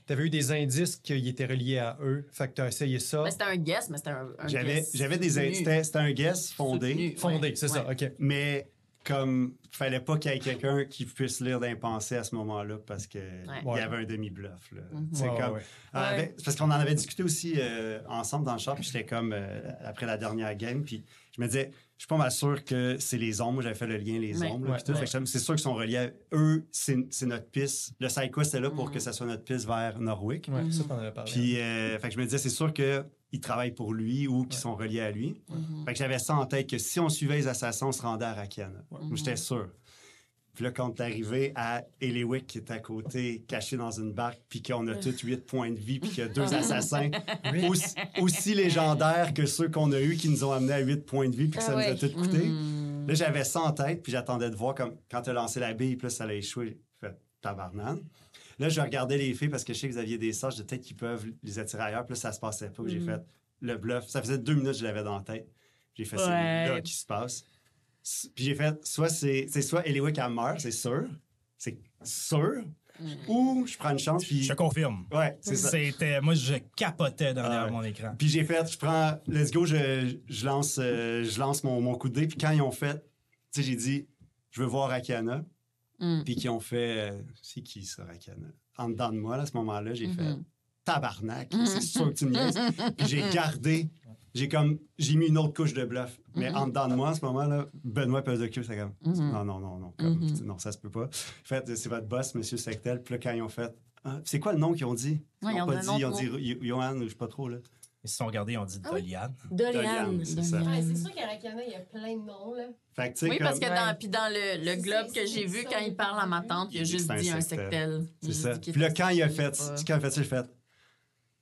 avais eu des indices qu'ils étaient reliés à eux, fait que tu as essayé ça, Ben, c'était un guess, mais c'était un, un J'avais, guess j'avais des soutenu. c'était, c'était un guess fondé, Soutenu, fondé, ouais. c'est ça. OK. mais comme fallait pas qu'il y ait quelqu'un qui puisse lire d'impensé à ce moment-là parce que il y avait un demi-bluff. Là. C'est Ouais, comme, avait- c'est parce qu'on en avait discuté aussi euh, ensemble dans le char, puis j'étais comme euh, après la dernière game, puis je me disais, je suis pas mal sûr que c'est les ombres. Moi, j'avais fait le lien les Ouais. ombres. Ouais, ouais. C'est sûr qu'ils sont reliés. à- Eux, c'est, notre piste. Le SideQuest est là pour Mhm. que ça soit notre piste vers Norwick. Ouais, ça, t'en avais parlé. Puis, euh, fait que je me disais, c'est sûr qu'ils travaillent pour lui ou qu'ils sont reliés à lui. Mhm. Fait que j'avais ça en tête que si on suivait les assassins, on se rendait à Rakiana. Moi, j'étais sûr. Puis là, quand est arrivé à Eliwick, qui est à côté, caché dans une barque, puis qu'on a tous huit points de vie, puis qu'il y a deux assassins aussi, aussi légendaires que ceux qu'on a eus qui nous ont amenés à huit points de vie, puis que Ah ça ouais. nous a tout coûté. Mhm. Là, j'avais ça en tête, puis j'attendais de voir comme quand tu as lancé la bille, puis là, ça échouer. J'ai fait tabarnane. Là, je regardais les filles parce que je sais que vous aviez des sorts, je disais peut-être qu'ils peuvent les attirer ailleurs, puis là, ça se passait pas. J'ai fait le bluff. Ça faisait deux minutes que je l'avais dans la tête. J'ai fait, c'est Ouais. là qui se passe. Puis j'ai fait, soit c'est c'est soit Eliwick elle meurt, c'est sûr. C'est sûr. Ou je prends une chance, puis. Je te confirme. Ouais, c'est ça. C'était, moi, je capotais derrière Ah ouais. mon écran. Puis j'ai fait, je prends, let's go, je, je lance, euh, je lance mon, mon coup de dé. Puis quand ils ont fait, tu sais, j'ai dit, je veux voir Akana. Mm. Puis qu'ils ont fait, euh, c'est qui ça, Akana? En dedans de moi, là, à ce moment-là, j'ai fait, Mhm. tabarnak, c'est sûr que tu me. Puis j'ai gardé, j'ai comme, j'ai mis une autre couche de bluff. Mais en dedans de moi, à ce moment-là, Benoît Pezocchio, c'est comme, Mhm. non, non, non, non, comme, Mhm. non, ça se peut pas. Fait, c'est votre boss, Monsieur Sectel. Puis là, quand ils ont fait, Ah, c'est quoi le nom qu'ils ont dit? Ouais, ils ils ont ont pas dit ils ont dit Johan, je sais pas trop, là. Ils se sont regardés, ils ont dit Ah oui. Dolian. Dolian. C'est ça. Ouais, c'est sûr qu'à Rakana, il y a plein de noms, là. Fait que, Oui, parce que dans, puis dans le, le globe que j'ai vu, quand il le parle à ma tante, il a juste dit un sectel. C'est ça. Puis là, était quand il a fait, quand il a fait ça, j'ai fait.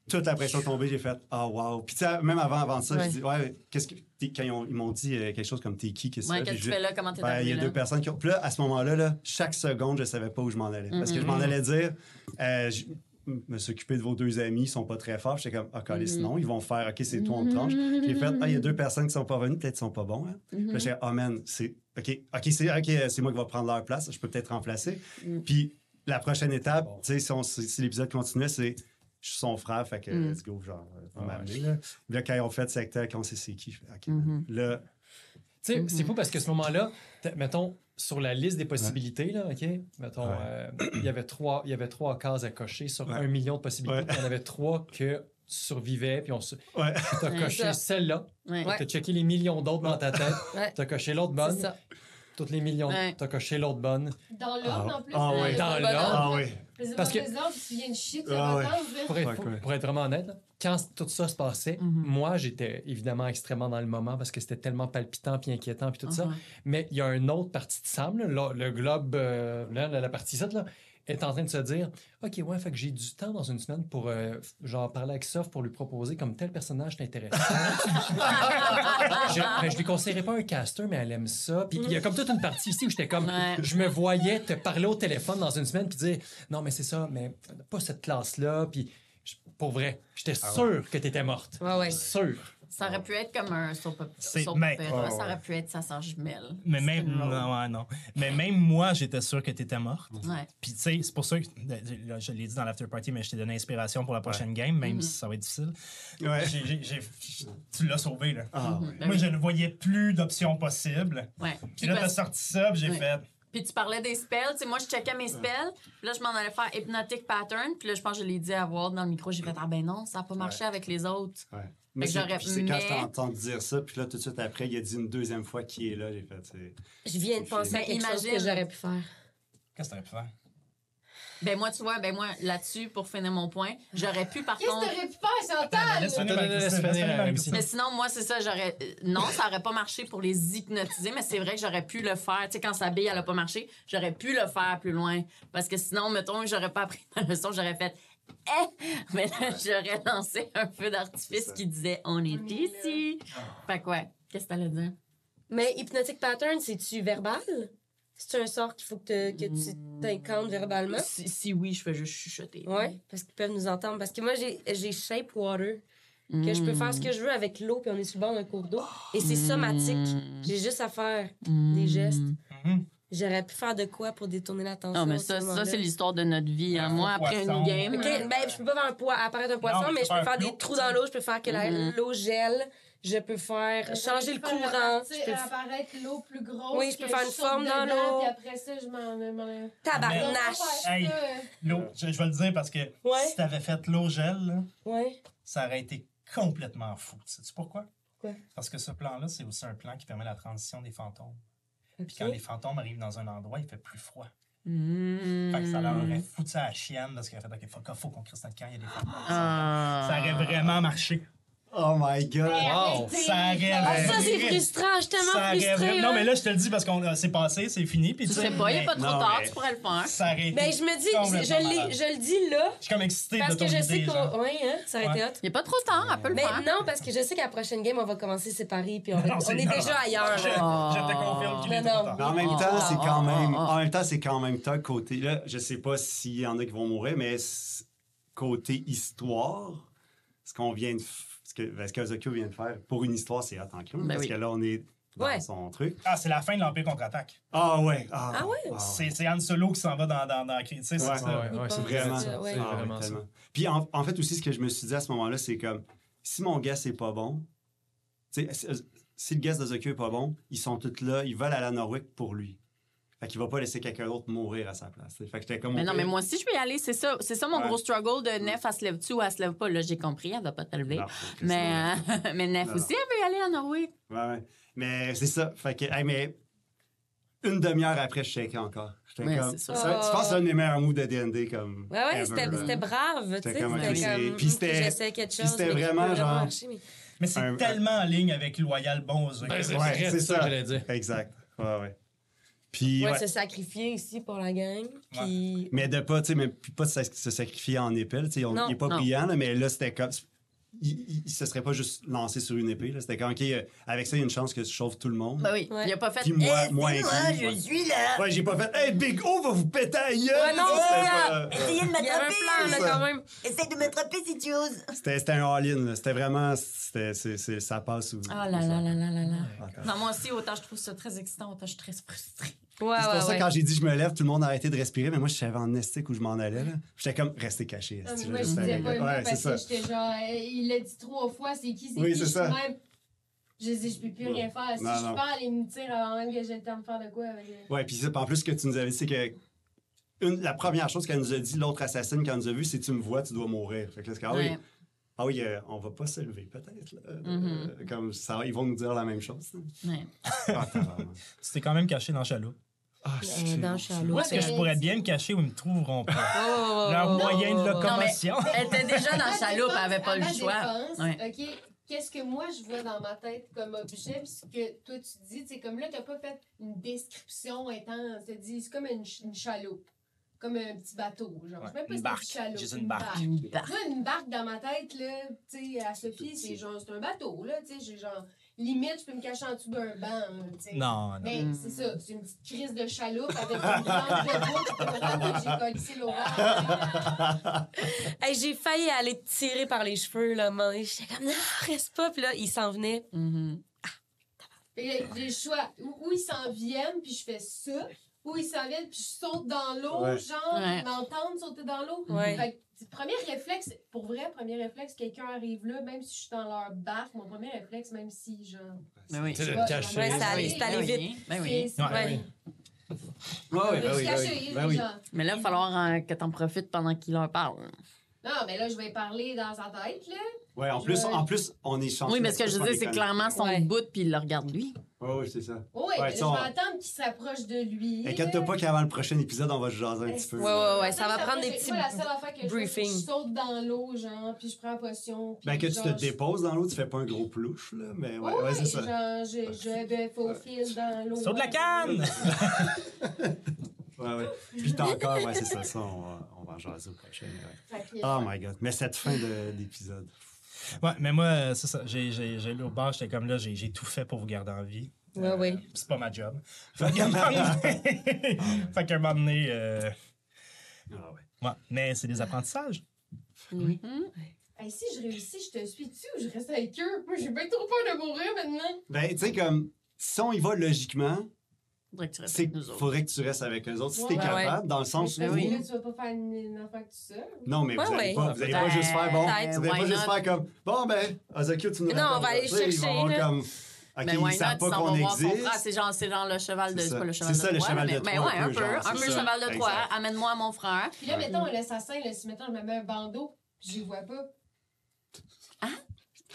Toute la pression tombée, j'ai fait Ah, wow. Puis, tu sais, même avant, avant ça, Ouais. j'ai dit Ouais, qu'est-ce que. Quand ils, ont- ils m'ont dit euh, quelque chose comme T'es qui, qu'est-ce que Ouais, tu je- fais là? Comment t'es Ben, il y a là? deux personnes qui ont. Puis là, à ce moment-là, là, chaque seconde, je savais pas où je m'en allais. Parce que je m'en Mhm. allais dire euh, je- me s'occuper de vos deux amis, ils sont pas très forts. J'étais comme, ah, calisse, Mhm. non, ils vont faire, OK, c'est toi, on te tranche. J'ai fait, ah, il y a deux personnes qui sont pas venues, peut-être qu'ils sont pas bons. Hein? Puis là, j'étais, oh man, c'est, OK, OK, c'est, OK, c'est moi qui vais prendre leur place, je peux peut-être remplacer. Mhm. Puis la prochaine étape, tu sais, si, on- si- si l'épisode continuait, c'est, je suis son frère, fait que Mhm. let's go, genre, euh, faut Ah, m'amener, là. Là, quand ils ont fait secteur, quand on sait c'est qui, Mhm. là, Tu sais, c'est fou parce qu'à ce moment-là, mettons, sur la liste des possibilités, là, OK? Mettons, Ouais. euh, il y avait trois, il y avait trois cases à cocher sur Ouais. un million de possibilités. Il y en avait trois que tu survivais, puis on se... ouais. T'as coché celle-là, Ouais. T'as checké les millions d'autres dans ta tête, Ouais. t'as coché l'autre bonne. Toutes les millions, Ouais. t'as coché l'autre bonne. Dans l'ordre, en plus. Ah Dans l'ordre. Ah oui. Parce que- tu viens de shit, Ah. Pour être, Ouais, pour- ouais. pour être vraiment honnête, là, quand tout ça se passait, Mhm. moi, j'étais évidemment extrêmement dans le moment parce que c'était tellement palpitant puis inquiétant puis tout ça. Mais il y a une autre partie de Sam, là, le globe, euh, là, la, la partie 7, là, est en train de se dire OK, ouais, fait que j'ai du temps dans une semaine pour euh, genre parler avec Soph pour lui proposer comme tel personnage t'intéresse. je, je lui conseillerais pas un caster, mais elle aime ça. Puis il y a comme toute une partie ici où j'étais comme Ouais. je me voyais te parler au téléphone dans une semaine puis dire non, mais c'est ça, mais pas cette classe-là. Puis pour vrai, j'étais Ah sûr que t'étais morte. Ouais, ouais. Sûr. Ça aurait pu être comme un soap, soap mais-. Ouais, Ça aurait pu être sa sœur jumelle. Mais même, non, ouais, non. Mais même moi, j'étais sûr que t'étais morte. Ouais. Puis, tu sais, c'est pour ça que là, je l'ai dit dans l'after party, mais je t'ai donné inspiration pour la prochaine game, même si ça va être difficile. Ouais. Tu l'as sauvé, là. Ah, Mhm. Ben Moi, je ne voyais plus d'options possibles. Ouais. Puis là, t'as sorti ça, puis j'ai Ouais. fait. Puis tu parlais des spells. Tu sais, moi, je checkais mes spells. Puis là, je m'en allais faire Hypnotic Pattern. Puis là, je pense que je l'ai dit à Ward dans le micro. J'ai fait, ah ben non, ça n'a pas marché avec les autres. Ouais. Mais c'est j'aurais- puis c'est quand mais- je t'entends dire ça, puis là, tout de suite après, il a dit une deuxième fois qui est là. J'ai fait, c'est... Je viens de penser à quelque chose imagine. que j'aurais pu faire. Qu'est-ce que t'aurais pu faire? Ben moi, tu vois, ben moi, là-dessus, pour finir mon point, j'aurais pu, par Qu'est-ce que contre... t'aurais pu faire, Chantal? Laisse finir Attends, Marie-Christine, laisse finir, laisse finir Marie-Christine. Mais sinon, moi, c'est ça, j'aurais. Non, ça aurait pas marché pour les hypnotiser, mais c'est vrai que j'aurais pu le faire. Tu sais, quand sa bille, elle a pas marché, j'aurais pu le faire plus loin. Parce que sinon, mettons que j'aurais pas appris ma leçon, j'aurais fait. Eh! Mais là, j'aurais lancé un feu d'artifice qui disait On est ici. Fait que ouais, qu'est-ce que t'allais dire? Mais Hypnotic Pattern, c'est-tu verbal? C'est un sort qu'il faut que, te- que tu t'incantes verbalement? Si, si oui, je fais juste chuchoter. Ouais, parce qu'ils peuvent nous entendre. Parce que moi, j'ai j'ai Shape Water, que je peux faire ce que je veux avec l'eau, puis on est sur le bord d'un cours d'eau. Et c'est somatique. J'ai juste à faire des gestes. Mhm. J'aurais pu faire de quoi pour détourner l'attention? Non, mais ce ça, ça c'est l'histoire de notre vie. hein. Moi, après poisson. une game. OK, ben, je peux pas faire un poids, apparaître un poisson, Non, mais mais tu je peux faire des trous dans l'eau, je peux faire que Mhm. l'eau gèle, je peux faire changer le Faire courant. apparaître- Je peux... apparaître l'eau plus grosse. Oui, je peux faire une forme dans l'eau. Puis après ça, je m'en... Tabarnache! Hey. Euh, L'eau, je, je vais le dire parce que Ouais. si t'avais fait l'eau gel, là, Ouais. ça aurait été complètement fou. Sais-tu pourquoi? Pourquoi? Parce que ce plan-là, c'est aussi un plan qui permet la transition des fantômes. Puis OK. quand les fantômes arrivent dans un endroit, il fait plus froid. Mm. Fait que ça leur aurait foutu à la chienne parce qu'il a fait OK, fuck off, faut qu'on crisse notre camp, il y a des fantômes. Ah. Ça aurait vraiment marché. Oh my God! Wow! Ça aurait Ah, ça, c'est frustrant. Je suis tellement frustrée. là. Non, mais là, je te le dis parce que c'est passé, c'est fini. Puis Tu sais pas, il mais a pas trop non, tard, mais- tu pourrais le faire. Ça été Ben, je me dis, je, l'ai- malade. je le dis là, Je suis comme excité parce de que ton je sais idée, genre. qu'on. Oui, hein, ça aurait été hot. Il a pas trop tard, elle peut le Mais faire. non, parce que je sais qu'à la prochaine game, on va commencer séparés, puis on, va- Non, on c'est- est non, déjà non. ailleurs. Je, là. je te confirme qu'il est Non, trop non. tard. Mais en même Ah, temps, c'est quand ah, même. ah, ah. En même temps, c'est quand même temps côté. Là, je sais pas s'il y en a qui vont mourir, mais c- côté histoire, ce qu'on vient de. f- Ce que, ce que Ozokyo vient de faire pour une histoire, c'est clown, Ben parce oui. que là, on est dans Ouais. son truc. Ah, c'est la fin de l'Empire contre-attaque. Ah ouais! Ah, Ah ouais? ah, C'est c'est Han Solo qui s'en va dans, dans, dans tu sais, c'est Ouais. ça? Ouais, ouais, c'est Vraiment. ça. Ah, ouais, vraiment ça. Puis en, en fait aussi, ce que je me suis dit à ce moment-là, c'est comme si mon gars c'est pas bon, tu sais, si, le gars d'Ozokyo est pas bon, ils sont tous là, ils veulent aller à Norwick pour lui. Fait qu'il va pas laisser quelqu'un d'autre mourir à sa place. Fait que j'étais comme. Mais non, pire- mais moi aussi, je vais y aller. C'est ça, c'est ça mon Ouais. gros struggle de Nef, elle se lève-tu ou elle se lève pas? Là, j'ai compris, elle va pas te lever. Non, mais, euh, mais Nef Non, aussi, elle veut y aller à Norway. Ouais, ouais. Mais c'est ça. Fait que, hey, mais une demi-heure après, je shakeais encore. J'étais Ouais, comme. c'est ça. ça- Tu penses que c'est un des meilleurs moves de DND comme. Ouais, ouais, ever, c'était brave, tu sais. Comme, puis c'était- c'était vraiment genre- marcher, mais- Mais c'est Un- tellement en ligne avec Loyal Bon Ozokyo. Ben, c'est ça ça. que j'allais dire. Exact. Ouais, ouais. Puis. Ouais, ouais. se sacrifier ici pour la gang. Puis. Mais de pas, tu sais, pas se sacrifier en épée. là, tu sais, on- Non, il est pas non. brillant, là, mais là, c'était comme. Il, il, se serait pas juste lancé sur une épée. là. C'était comme, OK, euh, avec ça, il y a une chance que je sauve tout le monde. Ben oui, Ouais. il a pas fait. Puis moi, moi moi, je ouais. suis là. Ouais, j'ai pas fait, hey, Big O va vous péter à gueule! Ouais, non, pas- Essayez de Il y a un m'attraper. plan, là, quand même. Essaye de m'attraper si tu oses. C'était c'était un all-in. là. C'était vraiment. C'était, ça passe ou. Oh là là là là là là. Non, moi aussi, autant je trouve ça très excitant, autant je suis très frustrée. Ouais, C'est pour ouais, ça, ouais. quand j'ai dit je me lève, tout le monde a arrêté de respirer, mais moi, je savais en estique où je m'en allais. Là. J'étais comme, restez caché. Ah, moi, je disais pas Ouais, c'est parce ça. que j'étais genre, il l'a dit trois fois, c'est qui, c'est Oui, qui, c'est je ça. même. Je dis, je peux plus rien faire. Si Non, je non. parle, il me tire avant même que j'ai le temps de faire de quoi. avec Ouais, puis ça, en plus, ce que tu nous avais dit, c'est que une, la première chose qu'elle nous a dit, l'autre assassine, quand elle nous a vu, c'est tu me vois, tu dois mourir. Fait que là, c'est comme, ah oui, Ouais. ah oui euh, on va pas se lever, peut-être. Mhm. Euh, comme ça, ils vont nous dire la même chose. là. Ouais. Ah. Tu t'es quand même caché dans Chalot. Ah, Euh, dans Charlot. Où est-ce que je pourrais bien me cacher où ils me trouveront pas? Oh, Leur oh, moyen de locomotion. Elle était déjà dans chaloupe, elle avait défense- pas le choix. défense, Ouais. OK, qu'est-ce que moi je vois dans ma tête comme objet, puis ce que toi tu dis, c'est comme là, tu n'as pas fait une description intense. Tu dis, c'est comme une, ch- une chaloupe, comme un petit bateau. Genre, Ouais, je sais même pas une si barque. c'est une chaloupe. Juste une barque. Une barque. Moi, une barque dans ma tête, là, tu sais, à Sophie, c'est genre, c'est un bateau, là, tu sais, j'ai genre, limite, je peux me cacher en dessous d'un banc, sais. Non, non. Mais Mm. c'est ça, c'est une petite crise de chaloupe avec une planche de bois qui peut me rendre que j'ai. Hey, j'ai failli aller te tirer par les cheveux, là. J'étais comme, non, reste pas. Puis là, il s'en venait. Là, J'ai le choix. Où, où ils s'en viennent, puis je fais ça. Où ils s'en viennent, puis je saute dans l'eau, Ouais. genre, Ouais. ils m'entendent sauter dans l'eau. Ouais. Fait c'est- premier réflexe, pour vrai, premier réflexe, quelqu'un arrive là, même si je suis dans leur barque, mon premier réflexe, même si, genre. Ben oui. Tu sais, de Ouais, te cacher. ouais, ça Ben allait- c'est ben vite. oui, Ben c'est- oui. c'est- Ouais, ouais. Ouais, ouais, ben ben Ben. Mais là, il va falloir euh, que t'en profites pendant qu'il leur parle. Non, mais là, je vais parler dans sa tête, là. Ouais, en plus, en plus, on est chanceux. Oui, mais ce que je veux dire, c'est clairement son Ouais. bout, puis il le regarde lui. Ouais, ouais, c'est ça. Oui, Ouais, je vais on- attendre qu'il s'approche de lui. Inquiète-toi pas qu'avant le prochain épisode, on va se jaser un petit peu. Ouais, ouais, ouais, ça va prendre des petits la seule affaire que je fais, c'est que briefings. Je saute dans l'eau, genre, puis je prends la potion. puis Ben, que tu te je- déposes dans l'eau, tu fais pas un gros plouche, là. Mais ouais, Ouais, ouais, c'est ça. Genre, je, je me faufile dans l'eau. Saute de la canne! Ouais, ouais. Puis t'as encore, ouais, c'est ça, ça, on va, en jaser au prochain. ouais. Oh my god. Mais cette fin de- d'épisode. Ouais, mais moi, euh, c'est ça. J'ai, j'ai, j'ai lu au bar, j'étais comme là, j'ai, j'ai tout fait pour vous garder en vie. Ouais, ouais. C'est pas ma job. Fait qu'à un moment donné, fait qu'à un moment donné, euh, Ah ouais. ouais. Mais c'est des apprentissages. Mhm. Hey, si je réussis, je te suis dessus ou je reste avec eux? Moi, j'ai bien trop peur de mourir maintenant. Ben, tu sais, comme, si on y va logiquement, Faudrait que tu restes avec nous autres. faudrait que tu restes avec eux autres si t'es Ouais, capable, dans le sens où. Mais Ben oui. là, tu vas pas faire une, affaire tout seul. Non, mais Ouais, vous allez ouais. pas, vous allez pas Ben, juste faire bon. peut-être. Vous allez pas juste faire comme bon ben, Azakio, tu nous Non, on va aller Ils chercher, vont comme. Ok, mais ils savent pas qu'on existe. c'est genre, c'est genre le cheval de. C'est C'est ça. pas le C'est cheval ça, de le Troie, cheval mais, de mais ouais, un peu, Un peu ça. le cheval de Troie. Amène-moi mon frère. Puis là, mettons, l'assassin, si mettons, je me mets un bandeau, puis je les vois pas. Hein?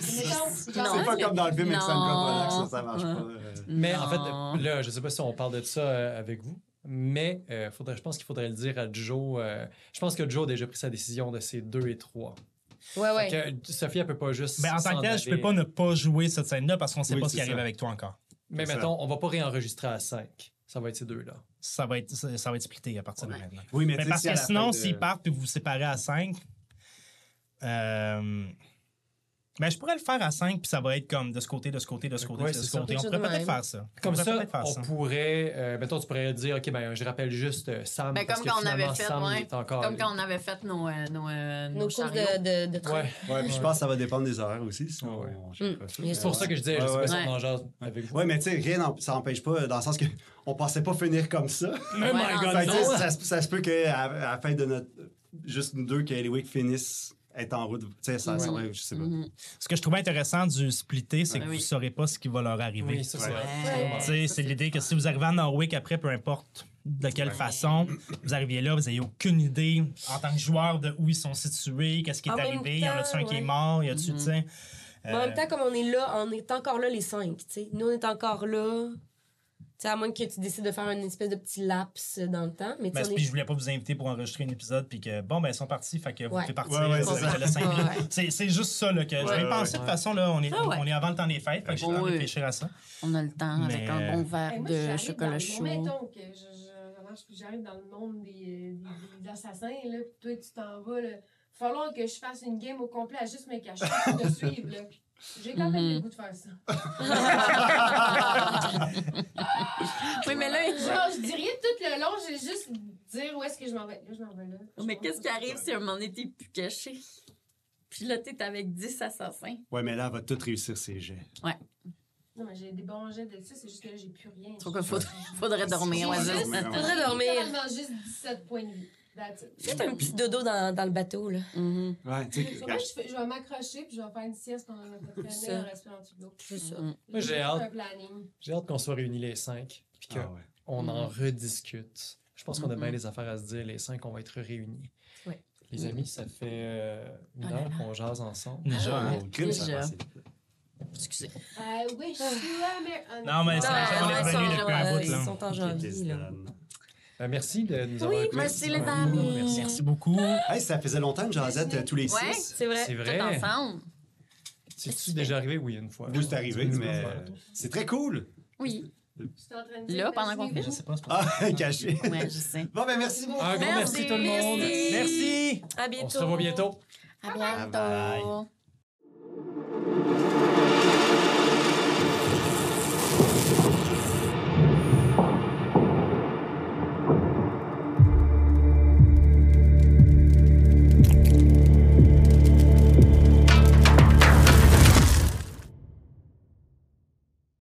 Mettons, C'est pas comme dans le film. Alexandre Coppola, ça, ça marche pas. euh. Mais en fait, là, je sais pas si on parle de ça euh, avec vous, mais euh, faudrait, je pense qu'il faudrait le dire à Joe. euh, je pense que Joe a déjà pris sa décision de ces deux et trois. Ouais, ouais. Que Sophie, elle peut pas juste. Ben, en tant que tel, je peux pas ne pas jouer cette scène-là parce qu'on sait Oui, pas ce qui arrive avec toi encore. Mais C'est ça. mettons, on va pas réenregistrer à 5. Ça va être ces deux-là. Ça va être, ça, ça va être splitté à partir de maintenant. Oui, mais, Mais sais, parce si que sinon, de- s'ils partent puis vous vous séparez à 5, euh, ben, je pourrais le faire à 5 puis ça va être comme de ce côté, de ce côté, de ce côté, Ouais, de ce côté. On pourrait peut-être faire ça. Comme ça, faire on ça. pourrait. euh, mettons, tu pourrais dire, OK, ben, je rappelle juste euh, Sam. Ben, parce comme que quand on avait fait, Sam, il ouais. est encore. Comme quand on avait fait nos, euh, nos, euh, Nos nos courses chariots. de, de, de train. Ouais. Ouais, puis je pense que ça va dépendre des horaires aussi. Si on, Ouais. on checkera Mm. ça. Mais C'est pour ça que je disais, je Ouais, sais ouais. pas si Ouais. on en jase avec vous. Ouais, mais tu sais, rien ça n'empêche pas, dans le sens que on pensait pas finir comme ça. Oh my God, que, ça, se- ça se peut qu'à à la fin de notre. Juste nous deux, qu'Eliwick finisse être en route. Tu sais, ça, ça Ouais. va, je sais pas. Mhm. Ce que je trouvais intéressant du splitter, c'est Ouais, que oui. vous ne saurez pas ce qui va leur arriver. Oui, ça, c'est Ouais. l'idée que si vous arrivez à Norwick après, peu importe de quelle façon, vous arriviez là, vous n'avez aucune idée en tant que joueur de où ils sont situés, qu'est-ce qui est En arrivé, y en a-tu un qui est mort, y a-tu, Mhm. tu sais. Mais en euh, même temps, comme on est là, on est encore là les cinq, tu sais. Nous, on est encore là. Tu sais, à moins que tu décides de faire une espèce de petit laps dans le temps. Mais tu Ben, puis est... je voulais pas vous inviter pour enregistrer un épisode, puis que bon, ben, ils sont partis, fait que vous Ouais. pouvez partir. Ouais, ouais, je c'est vais Ouais, juste ça, là, que je vais ouais, penser. De toute façon, là, on est, Ah ouais. on est avant le temps des fêtes, fait que de Oui. réfléchir à ça. On a le temps Mais, avec un bon verre moi, de chocolat dans- chaud. Mettons que je, je, je j'arrive dans le monde des, des, des assassins, là, puis toi, tu t'en vas, là. Il va falloir que je fasse une game au complet à juste me cacher pour te suivre, là. J'ai quand même Mhm. le goût de faire ça. Oui, mais là, Genre, je dis rien tout le long, j'ai juste dire où est-ce que je m'en vais. Là, je m'en vais là. mais qu'est-ce qui arrive si un moment donné t'es plus caché? Puis là, t'es avec 10 assassins. Ouais, mais là, elle va tout réussir ses jets. Non, mais j'ai des bons jets de ça, c'est juste que là, j'ai plus rien. Il faudrait, faudrait dormir. ouais, J'ai c'est juste-. Faudrait dormir. juste 17 points de vie. Faites un petit dodo dans, dans le bateau, là. Ouais, sais, Sur moi, je, fais- je vais m'accrocher puis je vais faire une sieste pendant ça. traîner en respirant en de l'eau. C'est ça. Moi, j'ai hâte. J'ai hâte qu'on soit réunis les cinq, puis qu'on Ah ouais. en rediscute. Je pense qu'on a bien des affaires à se dire, les cinq, on va être réunis. Ouais. Les amis, ça fait euh, une Oh heure qu'on jase ensemble. Déjà, hein? Oh, crime, ça. Excusez. I wish you there. Non, mais ouais, est ils revenu sont- depuis un ouais, bout, là. Ils sont en janvier, là. Euh, merci de nous Oui, avoir écoutés. merci, les amis. Merci. Merci beaucoup. Hey, ça faisait longtemps que euh, tous les Ouais. six. C'est vrai. C'est Tout vrai. ensemble? C'est-tu déjà arrivé? Oui, une fois. Vous, c'est arrivé, mais c'est très cool. Oui. Je suis en train de Là, pendant qu'on imaginez-vous. Je sais pas, c'est pas Ah, caché. Ouais, je sais. Bon, ben merci beaucoup. Un gros merci, Merci. tout le monde. Merci! À bientôt. On se revoit bientôt. À Bye bye. bientôt.